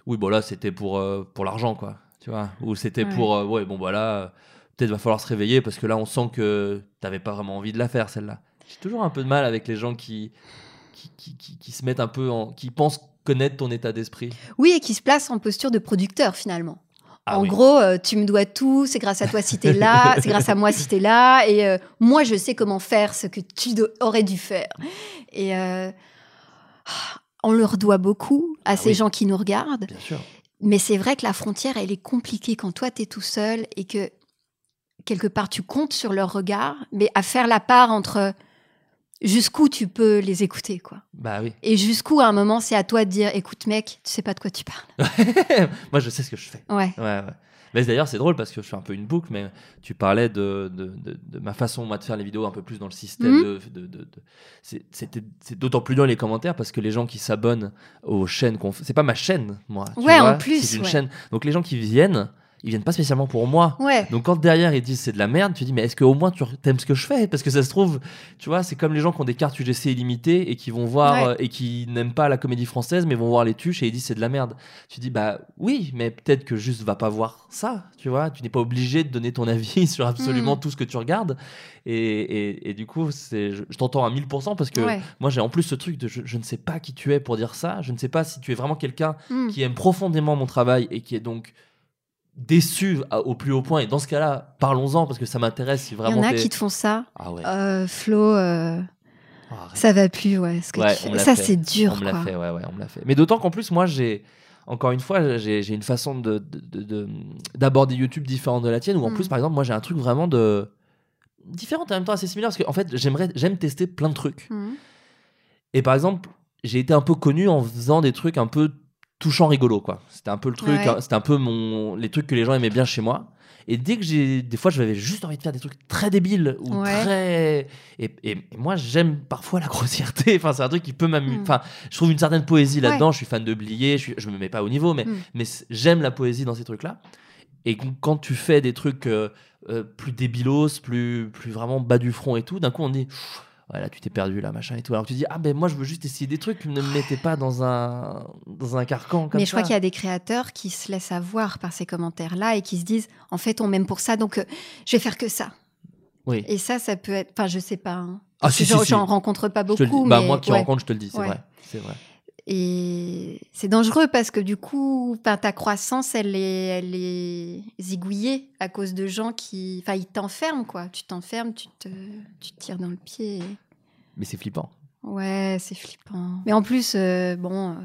oui bon là c'était pour euh, pour l'argent quoi, tu vois, ou c'était Ouais. pour, euh, ouais bon voilà, euh, peut-être va falloir se réveiller parce que là on sent que t'avais pas vraiment envie de la faire celle-là. J'ai toujours un peu de mal avec les gens qui qui, qui, qui- qui se mettent un peu en, qui pensent connaître ton état d'esprit. Oui, et qui se place en posture de producteur finalement. Ah en oui. gros, euh, tu me dois tout, c'est grâce à toi si t'es là, c'est grâce à moi si t'es là, et euh, moi je sais comment faire ce que tu aurais dû faire. Et euh, on leur doit beaucoup à Ah ces oui. gens qui nous regardent, Bien sûr. mais c'est vrai que la frontière, elle est compliquée quand toi t'es tout seul et que quelque part tu comptes sur leur regard, mais à faire la part entre jusqu'où tu peux les écouter, quoi. Bah oui. Et jusqu'où à un moment c'est à toi de dire, écoute mec, tu sais pas de quoi tu parles. Moi je sais ce que je fais. Ouais. Ouais, ouais. Mais d'ailleurs, c'est drôle parce que je fais un peu une boucle, mais tu parlais de, de, de- de ma façon moi, de faire les vidéos un peu plus dans le système. Mhm. de, de- de- de- c'est- d'autant plus dur les commentaires parce que les gens qui s'abonnent aux chaînes qu'on c'est pas ma chaîne, moi. tu Ouais, en plus, C'est une ouais. chaîne. Donc les gens qui viennent, ils viennent pas spécialement pour moi. Ouais. Donc quand derrière ils disent c'est de la merde, tu dis mais est-ce qu'au moins tu aimes ce que je fais? Parce que ça se trouve, tu vois, c'est comme les gens qui ont des cartes UGC illimitées et qui vont voir Ouais. euh, et qui n'aiment pas la comédie française mais vont voir les tuches et ils disent c'est de la merde. Tu dis bah oui, mais peut-être que juste va pas voir ça, tu vois. Tu n'es pas obligé de donner ton avis sur absolument Mm. tout ce que tu regardes. Et, et- et du coup, c'est, je, je t'entends à 1000% parce que Ouais. moi j'ai en plus ce truc de je, je ne sais pas qui tu es pour dire ça. Je ne sais pas si tu es vraiment quelqu'un Hmm. qui aime profondément mon travail et qui est donc déçu au plus haut point. Et dans ce cas-là, parlons-en parce que ça m'intéresse si Il y vraiment. en a qui te font ça. Ah ouais. Euh, Flo, euh, Oh, ça va plus, ouais. Ce que Ouais, tu Ça, c'est dur, on me l'a fait, ouais, ouais, on me l'a fait. Mais d'autant qu'en plus, moi, j'ai. Encore une fois, j'ai une façon de- de- de- de- d'aborder YouTube différente de la tienne, où en Mm. plus, par exemple, moi, j'ai un truc vraiment de. différente en même temps assez similaire, parce qu'en fait, j'aimerais, j'aime tester plein de trucs. Mhm. Et par exemple, j'ai été un peu connu en faisant des trucs un peu touchant rigolo, quoi. C'était un peu le truc, Ouais. hein, c'était un peu mon, les trucs que les gens aimaient bien chez moi. Et dès que j'ai, des fois, j'avais juste envie de faire des trucs très débiles ou Ouais. très. Et, et- et moi, j'aime parfois la grossièreté. Enfin, c'est un truc qui peut m'amuser. Mm. Enfin, je trouve une certaine poésie Ouais. là-dedans. Je suis fan de Blier. Je, suis- je me mets pas au niveau, mais, Mm. mais j'aime la poésie dans ces trucs-là. Et qu- quand tu fais des trucs euh, euh, plus débilos, plus, plus vraiment bas du front et tout, d'un coup, on dit. Pff, Ouais, là, tu t'es perdu, là, machin et tout. Alors tu dis, ah ben moi, je veux juste essayer des trucs, ne me mettez pas dans un, dans un carcan comme Mais ça. je crois qu'il y a des créateurs qui se laissent avoir par ces commentaires-là et qui se disent, en fait, on m'aime pour ça, donc euh, je vais faire que ça. Oui. Et ça, ça peut être. Enfin, je sais pas. hein. Ah, si, j'en si. rencontre pas Je beaucoup. Bah, moi qui ouais. rencontre, je te le dis, c'est Ouais. vrai. C'est vrai. Et c'est dangereux parce que du coup, ta croissance, elle est, elle est zigouillée à cause de gens qui. Enfin, ils t'enferment, quoi. Tu t'enfermes, tu te, tu te tires dans le pied. et- Mais c'est flippant. Ouais, c'est flippant. Mais en plus, euh, bon. euh,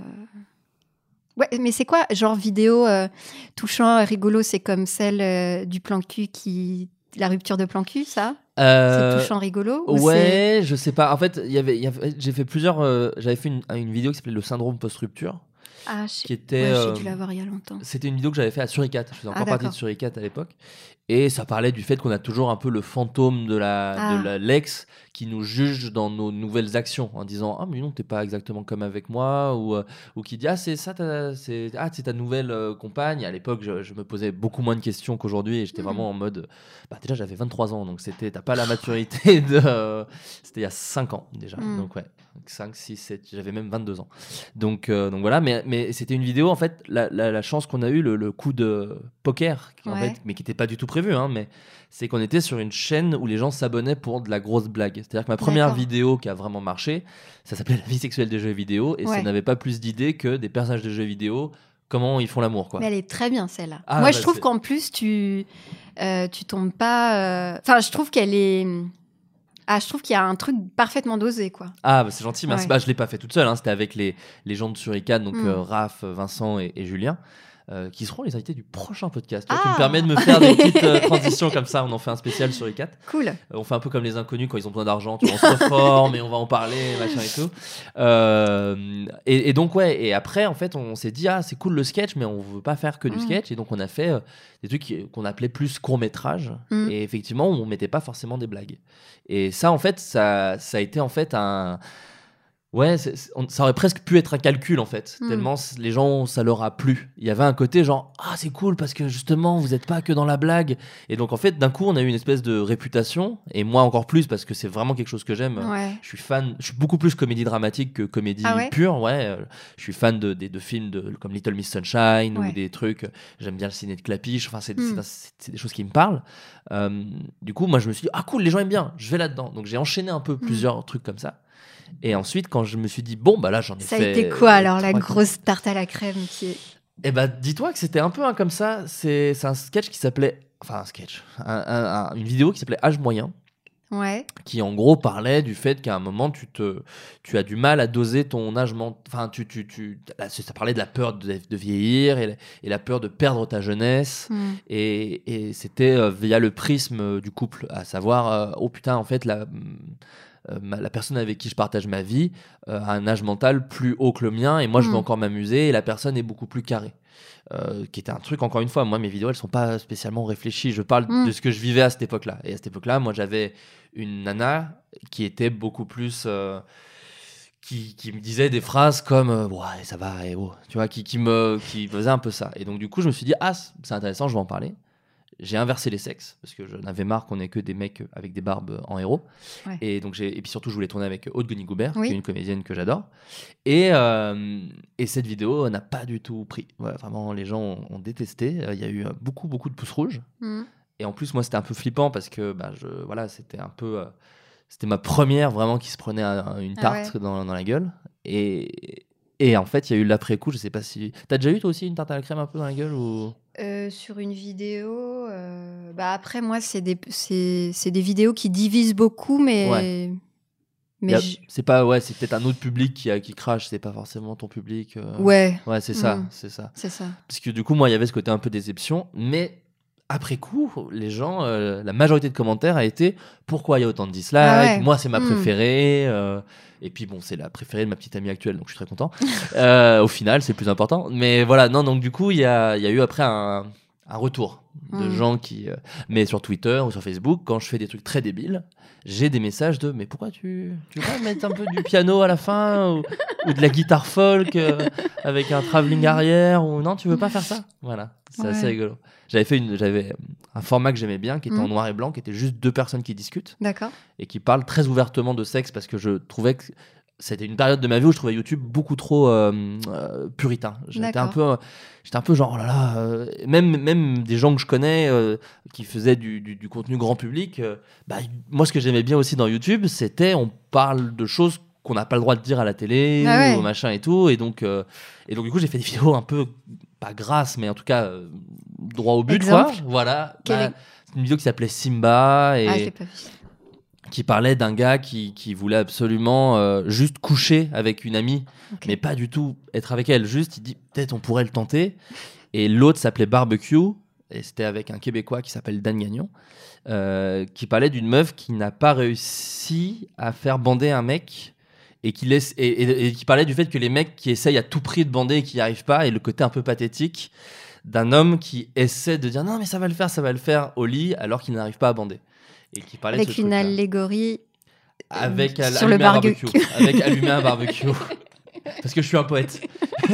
Ouais, mais c'est quoi, genre vidéo euh, touchant, rigolo, c'est comme celle du plan cul qui. La rupture de plan cul, ça? Euh, C'est touchant, rigolo Ouais, je sais pas. En fait, il y avait, il y avait- j'ai fait plusieurs. euh, J'avais fait une, une vidéo qui s'appelait le syndrome post-rupture, Ah, je sais- qui était. ouais, euh, j'ai dû la voir il y a longtemps. C'était une vidéo que j'avais fait à Suricat. Je faisais encore Ah, partie de d'accord. Suricat à l'époque. Et ça parlait du fait qu'on a toujours un peu le fantôme de la, Ah. de la l'ex qui nous juge dans nos nouvelles actions en disant ah mais non t'es pas exactement comme avec moi ou euh, ou qui dit ah c'est ça c'est ah c'est ta nouvelle euh, compagne. À l'époque je, je me posais beaucoup moins de questions qu'aujourd'hui et j'étais Mhm. vraiment en mode bah déjà j'avais 23 ans donc c'était t'as pas la maturité de euh, c'était il y a 5 ans déjà Mhm. donc ouais 5 6 7 j'avais même 22 ans donc euh, donc voilà mais mais c'était une vidéo en fait la, la, la chance qu'on a eu le, le coup de poker en Ouais. fait mais qui n'était pas du tout prévu hein, mais c'est qu'on était sur une chaîne où les gens s'abonnaient pour de la grosse blague c'est-à-dire que ma première vidéo qui a vraiment marché ça s'appelait la vie sexuelle des jeux vidéo et ça n'avait pas plus d'idées que des personnages de jeux vidéo comment ils font l'amour quoi Mais elle est très bien celle-là. Ah, Moi, bah, je trouve qu'en plus, tu, euh, tu tombes pas. euh, Enfin, je trouve qu'elle est. Ah, je trouve qu'il y a un truc parfaitement dosé, quoi. Ah, bah, c'est gentil, merci. Ouais. Bah, je l'ai pas fait toute seule, hein, c'était avec les, les gens de Suricat, donc Mm. euh, Raph, Vincent et, et Julien. Euh, qui seront les invités du prochain podcast. Toi, Tu Ah. me permets de me faire des petites euh, transitions comme ça. On en fait un spécial sur U4. Cool. Euh, On fait un peu comme les inconnus quand ils ont besoin d'argent, on se reforme et on va en parler, machin et tout. Euh, et, et donc, ouais, et après, en fait, on s'est dit, ah, c'est cool le sketch, mais on veut pas faire que du Mm. sketch. Et donc, on a fait des trucs qu'on appelait plus court-métrage. Mm. Et effectivement, on mettait pas forcément des blagues. Et ça, en fait, ça, ça a été en fait un. Ouais, on- ça aurait presque pu être un calcul en fait, Mm. tellement les gens, ça leur a plu. Il y avait un côté genre, ah c'est cool parce que justement, vous n'êtes pas que dans la blague. Et donc en fait, d'un coup, on a eu une espèce de réputation, et moi encore plus parce que c'est vraiment quelque chose que j'aime. Ouais. Je suis fan, je suis beaucoup plus comédie dramatique que comédie Ah ouais? pure, ouais. Je suis fan de, de, de films de, comme Little Miss Sunshine Ouais. ou des trucs. J'aime bien le ciné de Clapiche. Enfin, c'est Mm. c'est des choses qui me parlent. Euh, du coup, moi, je me suis dit, ah cool, les gens aiment bien, je vais là-dedans. Donc j'ai enchaîné un peu Mm. plusieurs trucs comme ça. Et ensuite, quand je me suis dit, bon, bah là, j'en ai Ça a fait. été quoi alors la grosse tarte à la crème qui est. eh bah, dis-toi que c'était un peu un comme ça. C'est c'est un sketch qui s'appelait. Enfin, un sketch. un- un- un- une vidéo qui s'appelait Âge moyen Ouais. qui en gros parlait du fait qu'à un moment tu te tu as du mal à doser ton âge ment- enfin tu tu tu là, ça parlait de la peur de, de vieillir et la, et la peur de perdre ta jeunesse Mm. et, et c'était euh, via le prisme euh, du couple à savoir euh, oh putain en fait la euh, ma- la personne avec qui je partage ma vie euh, a un âge mental plus haut que le mien et moi je veux Mm. encore m'amuser et la personne est beaucoup plus carrée. Euh, qui était un truc encore une fois moi mes vidéos elles sont pas spécialement réfléchies. Je parle Mm. de ce que je vivais à cette époque là et à cette époque là moi j'avais une nana qui était beaucoup plus qui, qui me disait des phrases comme ouais ça va et oh, tu vois qui, qui me qui faisait un peu ça. Et donc du coup je me suis dit ah c'est intéressant je vais en parler j'ai inversé les sexes parce que j'en avais marre qu'on ait que des mecs avec des barbes en héros Ouais. et donc j'ai et puis surtout je voulais tourner avec Aude Goubert Oui. qui est une comédienne que j'adore et euh, et cette vidéo n'a pas du tout pris vraiment les gens ont, ont détesté Euh, il y a eu beaucoup beaucoup de pouces rouges Mm. et en plus, moi, c'était un peu flippant parce que bah, je, voilà, c'était un peu. euh, c'était ma première vraiment qui se prenait un- une Ah tarte dans, dans la gueule. Et, et en fait, il y a eu l'après-coup. Je sais pas si. T'as déjà eu toi aussi une tarte à la crème un peu dans la gueule ou... Euh, sur une vidéo, euh, bah après moi c'est des c'est des vidéos qui divisent beaucoup, mais Ouais. mais je- C'est pas. Ouais, c'est peut-être un autre public qui, a- qui crache. C'est pas forcément ton public. euh. ouais Ouais, c'est ça. Mm. C'est ça. c'est ça. Parce que du coup, moi, il y avait ce côté un peu déception. Mais après coup, les gens, euh, la majorité de commentaires a été pourquoi il y a autant de dislikes Ah ouais. Moi, c'est ma Mm. préférée. euh, et puis, bon, c'est la préférée de ma petite amie actuelle, donc je suis très content. Euh, au final, c'est plus important. Mais voilà, non, donc du coup, il y a, il y a eu après un, un retour de Mm. gens qui. euh, mais sur Twitter ou sur Facebook, quand je fais des trucs très débiles, j'ai des messages de mais pourquoi tu tu veux pas mettre un peu du piano à la fin ou, ou de la guitare folk euh, avec un travelling arrière ou non tu veux pas faire ça? Voilà c'est Ouais. assez rigolo j'avais fait une j'avais un format que j'aimais bien qui était en Mm. noir et blanc qui était juste deux personnes qui discutent D'accord. et qui parlent très ouvertement de sexe parce que je trouvais que c'était une période de ma vie où je trouvais YouTube beaucoup trop euh, euh, puritain. J'étais un peu, euh, j'étais un peu genre oh là là, euh, même même des gens que je connais qui faisaient du, du- du contenu grand public. bah, moi, ce que j'aimais bien aussi dans YouTube, c'était on parle de choses qu'on n'a pas le droit de dire à la télé Ah ouais. ou machin et tout. Et donc, et donc du coup, j'ai fait des vidéos un peu pas grasses, mais en tout cas droit au but, quoi. Voilà. Quel Bah, une vidéo qui s'appelait Simba et Ah je l'ai pas vu. Qui parlait d'un gars qui, qui voulait absolument euh, juste coucher avec une amie, mais pas du tout être avec elle. Juste, il dit peut-être on pourrait le tenter. Et l'autre s'appelait Barbecue, et c'était avec un Québécois qui s'appelle Dan Gagnon, euh, qui parlait d'une meuf qui n'a pas réussi à faire bander un mec. Et qui, laisse, et, et- et qui parlait du fait que les mecs qui essayent à tout prix de bander et qui n'y arrivent pas, et le côté un peu pathétique d'un homme qui essaie de dire non mais ça va le faire, ça va le faire au lit alors qu'il n'arrive pas à bander. Et qui parlait de Avec ce une allégorie avec Euh, sur le barbecue. avec allumer un barbecue parce que je suis un poète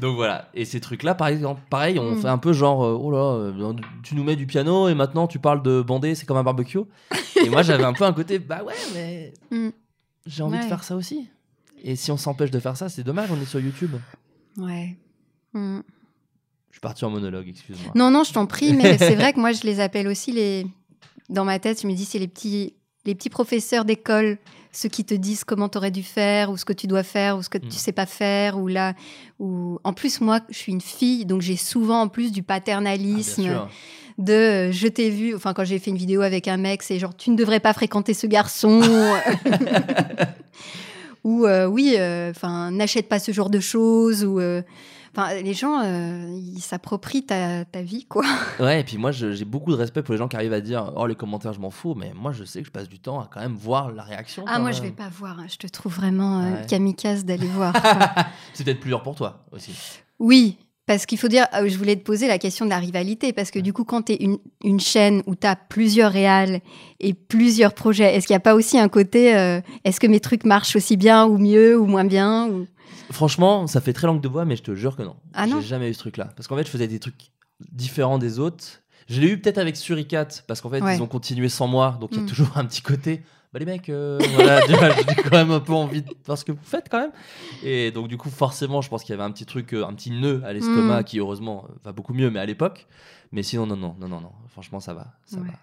donc voilà et ces trucs là par exemple pareil on Mm. fait un peu genre euh, oh là euh, tu nous mets du piano et maintenant tu parles de bander c'est comme un barbecue et moi j'avais un peu un côté bah ouais mais Mm. j'ai envie de faire ça aussi et si on s'empêche de faire ça c'est dommage on est sur YouTube Ouais. Mm. Je suis parti en monologue excuse-moi Non, non, je t'en prie, mais c'est vrai que moi, je les appelle aussi les. Dans ma tête, je me dis, c'est les petits, les petits professeurs d'école, ceux qui te disent comment tu aurais dû faire, ou ce que tu dois faire, ou ce que Mm. tu sais pas faire, ou là. Ou... En plus, moi, je suis une fille, donc j'ai souvent en plus du Ah, paternalisme. sûr. de euh, je t'ai vu, enfin quand j'ai fait une vidéo avec un mec, c'est genre tu ne devrais pas fréquenter ce garçon. ou euh, oui, euh, enfin n'achète pas ce genre de choses. Ou Enfin, les gens, euh, ils s'approprient ta, ta vie, quoi. Ouais, et puis moi, j'ai beaucoup de respect pour les gens qui arrivent à dire Oh, les commentaires, je m'en fous, mais moi, je sais que je passe du temps à quand même voir la réaction. Ah, moi, même. je vais pas voir. hein. Je te trouve vraiment euh, Ouais. kamikaze d'aller voir. C'est peut-être plus dur pour toi aussi. oui, parce qu'il faut dire, euh, je voulais te poser la question de la rivalité, parce que du coup, quand tu es une, une chaîne où tu as plusieurs réals et plusieurs projets, est-ce qu'il n'y a pas aussi un côté, euh, est-ce que mes trucs marchent aussi bien ou mieux ou moins bien ou... Franchement, ça fait très langue de bois, mais je te jure que non. Ah non? J'ai jamais eu ce truc-là. Parce qu'en fait, je faisais des trucs différents des autres. Je l'ai eu peut-être avec Suricat, parce qu'en fait, Ouais. ils ont continué sans moi, donc il y a Mm. toujours un petit côté. Bah les mecs, euh, voilà, j'ai quand même un peu envie de voir ce que vous faites quand même. Et donc du coup, forcément, je pense qu'il y avait un petit truc, euh, un petit nœud à l'estomac Mm. qui heureusement euh, va beaucoup mieux, mais à l'époque. Mais sinon, non, non, non, non, non. Franchement, ça va, ça Ouais. va.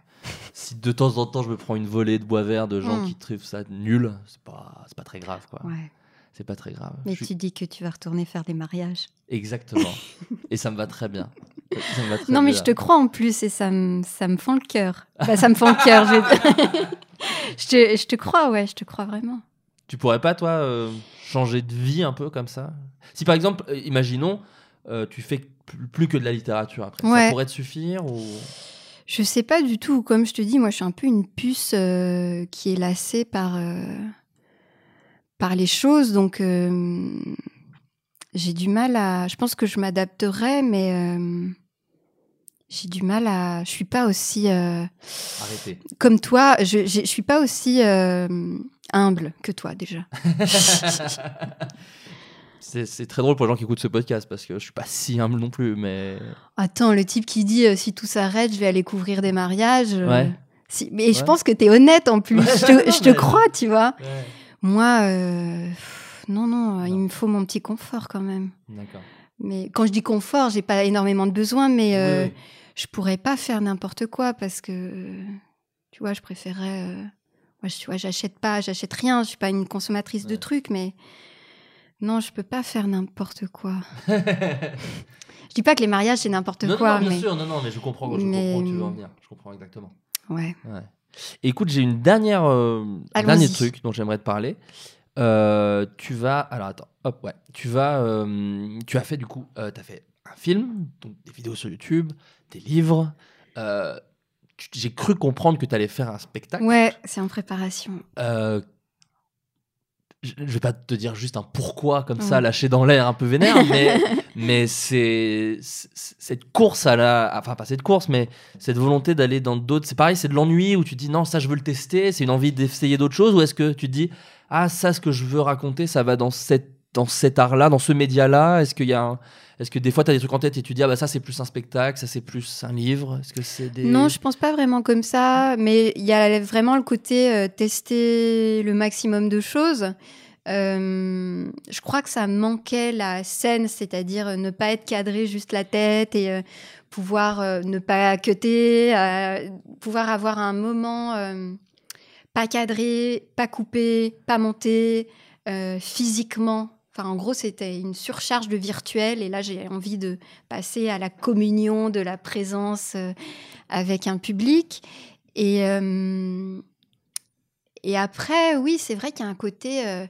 Si de temps en temps je me prends une volée de bois vert de gens Mm. qui trouvent ça nul, c'est pas, c'est pas très grave, quoi. Ouais. C'est pas très grave. Mais suis- tu dis que tu vas retourner faire des mariages. Exactement. et ça me va très bien. Ça me va très Non, mais bien. je te crois en plus et ça me, ça me fend le cœur. Bah, ça me fend le cœur. Je... te, je te crois, ouais, je te crois vraiment. Tu pourrais pas, toi, euh, changer de vie un peu comme ça? Si par exemple, euh, imaginons, euh, tu fais plus, que de la littérature après, Ouais. ça pourrait te suffire ou... Je sais pas du tout. Comme je te dis, moi, je suis un peu une puce qui est lassée par, par les choses. Donc, euh, j'ai du mal à. Je pense que je m'adapterai, mais euh, j'ai du mal à. Je suis pas aussi. euh, Arrêtez. comme toi, je, je, je suis pas aussi euh, humble que toi, déjà. C'est c'est très drôle pour les gens qui écoutent ce podcast parce que je suis pas si humble non plus, mais Attends, le type qui dit euh, si tout s'arrête, je vais aller couvrir des mariages. Ouais. si- mais je pense que tu es honnête en plus. je te, je te crois, tu vois. Moi, euh, pff, non, non, il me faut mon petit confort quand même. D'accord. Mais quand je dis confort, j'ai pas énormément de besoins, mais euh, Oui, je pourrais pas faire n'importe quoi parce que, euh, tu vois, je préférais. euh, moi, je- tu vois, j'achète pas, j'achète rien. Je suis pas une consommatrice de trucs, mais non, je peux pas faire n'importe quoi. je dis pas que les mariages c'est n'importe quoi, non, bien mais sûr, non, non, mais je comprends, je Mais- comprends où tu veux en venir. Je comprends exactement. ouais. Ouais. Écoute, j'ai une dernière, euh, dernier truc dont j'aimerais te parler. Euh, tu vas, alors attends, hop, ouais, tu vas, euh, tu as fait du coup, tu as fait un film, donc des vidéos sur YouTube, des livres. j'ai cru comprendre que tu allais faire un spectacle. Ouais, c'est en préparation. Euh, je vais pas te dire juste un pourquoi comme ça lâché dans l'air un peu vénère mais mais c'est c'est- cette course à la enfin pas cette course mais cette volonté d'aller dans d'autres c'est pareil c'est de l'ennui où tu te dis non ça je veux le tester c'est une envie d'essayer d'autres choses ou est-ce que tu te dis ah ça ce que je veux raconter ça va dans cette dans cet art là dans ce média là est-ce qu'il y a un- est-ce que des fois tu as des trucs en tête et tu dis ah bah ça c'est plus un spectacle ça c'est plus un livre? Est-ce que c'est des Non, je pense pas vraiment comme ça, mais il y a vraiment le côté euh, tester le maximum de choses. Euh, je crois que ça manquait la scène, c'est-à-dire euh, ne pas être cadré juste la tête et pouvoir ne pas cutter, euh, pouvoir avoir un moment pas cadré, pas coupé, pas monté, physiquement. Enfin, en gros, c'était une surcharge de virtuel et là, j'ai envie de passer à la communion de la présence euh, avec un public. Et, euh, et après, oui, c'est vrai qu'il y a un côté. euh,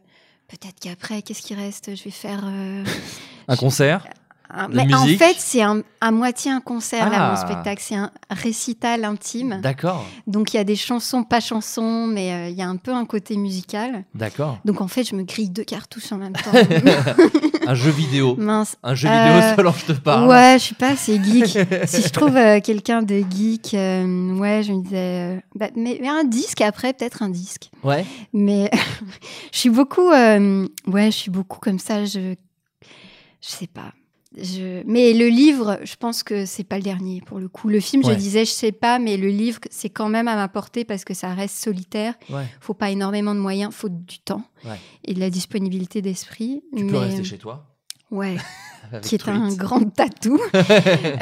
Peut-être qu'après, qu'est-ce qui reste? Je vais faire. un concert? Un- De Mais en fait, c'est un- à moitié un concert, là, mon Ah. spectacle. C'est un récital intime. d'accord Donc, il y a des chansons, pas chansons, mais euh, il y a un peu un côté musical. d'accord Donc, en fait, je me grille deux cartouches en même temps. un jeu vidéo Mince. un jeu Euh, vidéo selon je te parle Ouais, je suis pas assez geek. si je trouve euh, quelqu'un de geek, euh, ouais, je me disais, euh, bah, mais, mais un disque après, peut-être un disque. ouais Mais je suis beaucoup, euh, ouais, je suis beaucoup comme ça. Je, je sais pas. Je... Mais le livre, je pense que c'est pas le dernier pour le coup. Le film, Ouais. je disais, je sais pas, mais le livre, c'est quand même à ma portée parce que ça reste solitaire. ouais Faut pas énormément de moyens, faut du temps Ouais. et de la disponibilité d'esprit. Tu peux mais... rester chez toi. Ouais, qui est Tweet. un grand tatou.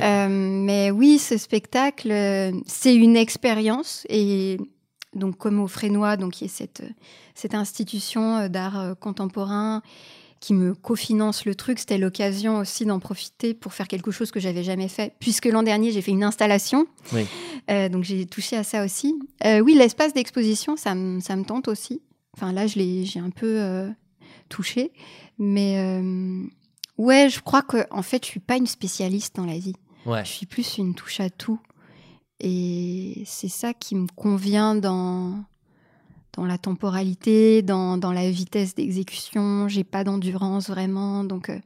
Euh, mais oui, ce spectacle, c'est une expérience. Et donc, comme au Frénois, donc, qui est cette, cette institution d'art contemporain qui me cofinance le truc, c'était l'occasion aussi d'en profiter pour faire quelque chose que j'avais jamais fait. Puisque l'an dernier, j'ai fait une installation. Oui. Euh, donc, j'ai touché à ça aussi. Euh, oui, l'espace d'exposition, ça, me- ça me tente aussi. Enfin, là, je l'ai- j'ai un peu euh, touché. Mais. Ouais, je crois que en fait, je suis pas une spécialiste dans la vie. Ouais. Je suis plus une touche à tout. Et c'est ça qui me convient dans, dans la temporalité, dans, dans la vitesse d'exécution. J'ai pas d'endurance vraiment. Donc, euh,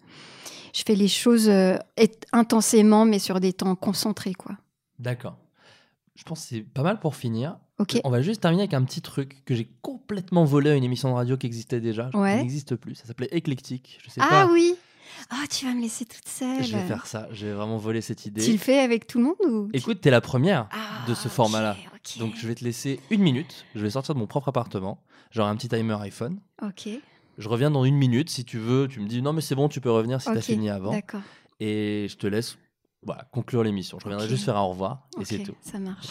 je fais les choses euh, intensément, mais sur des temps concentrés, quoi. D'accord. Je pense que c'est pas mal pour finir. On va juste terminer avec un petit truc que j'ai complètement volé à une émission de radio qui existait déjà, Ouais. qui n'existe plus. Ça s'appelait Éclectique. Je sais Ah pas. oui Ah, tu vas me laisser toute seule. Je vais faire ça. J'ai vraiment volé cette idée. Tu le fais avec tout le monde ou Écoute, t'es la première Ah, de ce format-là. Donc je vais te laisser une minute. Je vais sortir de mon propre appartement. J'aurai un petit timer iPhone. Ok, Je reviens dans une minute. Si tu veux, tu me dis non, mais c'est bon, tu peux revenir si t'as ok, fini avant. D'accord. Et je te laisse voilà, conclure l'émission. Je reviendrai juste faire un au revoir. Et c'est tout. Ça marche.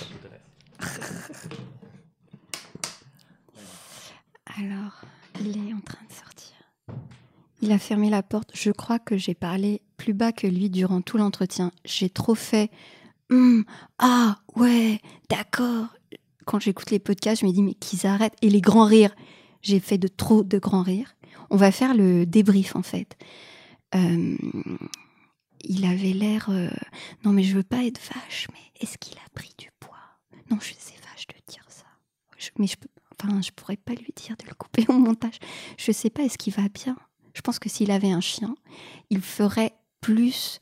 Alors, il est en train de sortir. Il a fermé la porte. Je crois que j'ai parlé plus bas que lui durant tout l'entretien. J'ai trop fait. Hum, ah, ouais, d'accord. Quand j'écoute les podcasts, je me dis, mais qu'ils arrêtent. Et les grands rires. J'ai fait de trop de grands rires. On va faire le débrief, en fait. Euh, il avait l'air. euh, Non, mais je veux pas être vache, mais est-ce qu'il a pris du poids? Non, je sais vache de dire ça. Je- mais je peux. Enfin, je pourrais pas lui dire de le couper au montage. Je sais pas, est-ce qu'il va bien? Je pense que s'il avait un chien, il ferait plus.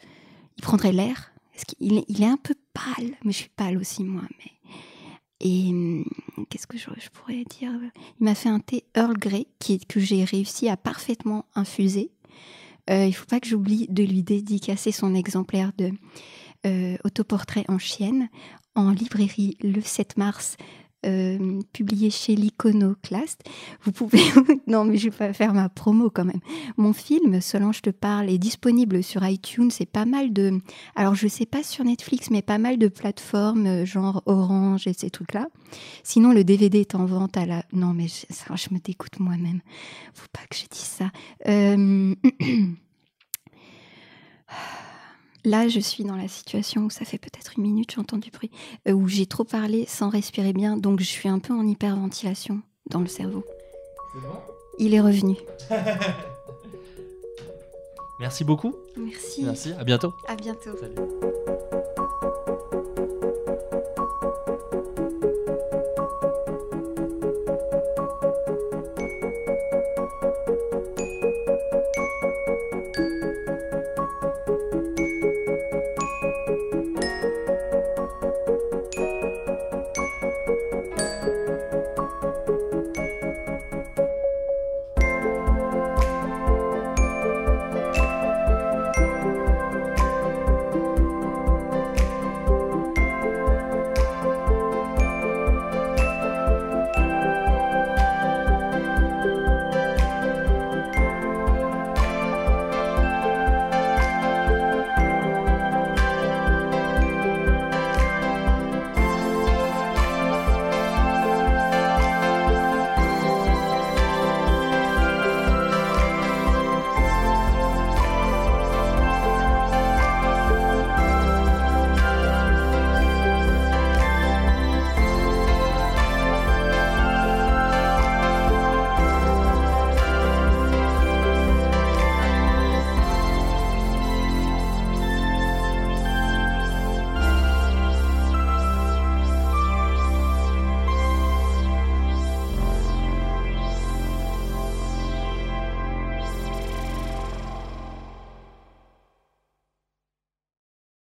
Il prendrait l'air. Il est un peu pâle, mais je suis pâle aussi, moi. Et hum, qu'est-ce que je, je pourrais dire? Il m'a fait un thé Earl Grey qui, que j'ai réussi à parfaitement infuser. Euh, il faut pas que j'oublie de lui dédicacer son exemplaire de euh, autoportrait en chienne en librairie le 7 mars, euh, publié chez l'Iconoclaste. Vous pouvez. non, mais je vais pas faire ma promo quand même. Mon film, Solange te parle, est disponible sur iTunes. C'est pas mal de. Alors, je sais pas sur Netflix, mais pas mal de plateformes, euh, genre Orange et ces trucs-là. Sinon, le DVD est en vente à la. Non, mais je, me dégoûte moi-même. Faut pas que je dise ça. Euh, Là, je suis dans la situation où ça fait peut-être une minute, j'entends du bruit, euh, où j'ai trop parlé sans respirer bien, donc je suis un peu en hyperventilation dans le cerveau. C'est bon? Il est revenu. Merci beaucoup. Merci. Merci. À bientôt. À bientôt. Salut.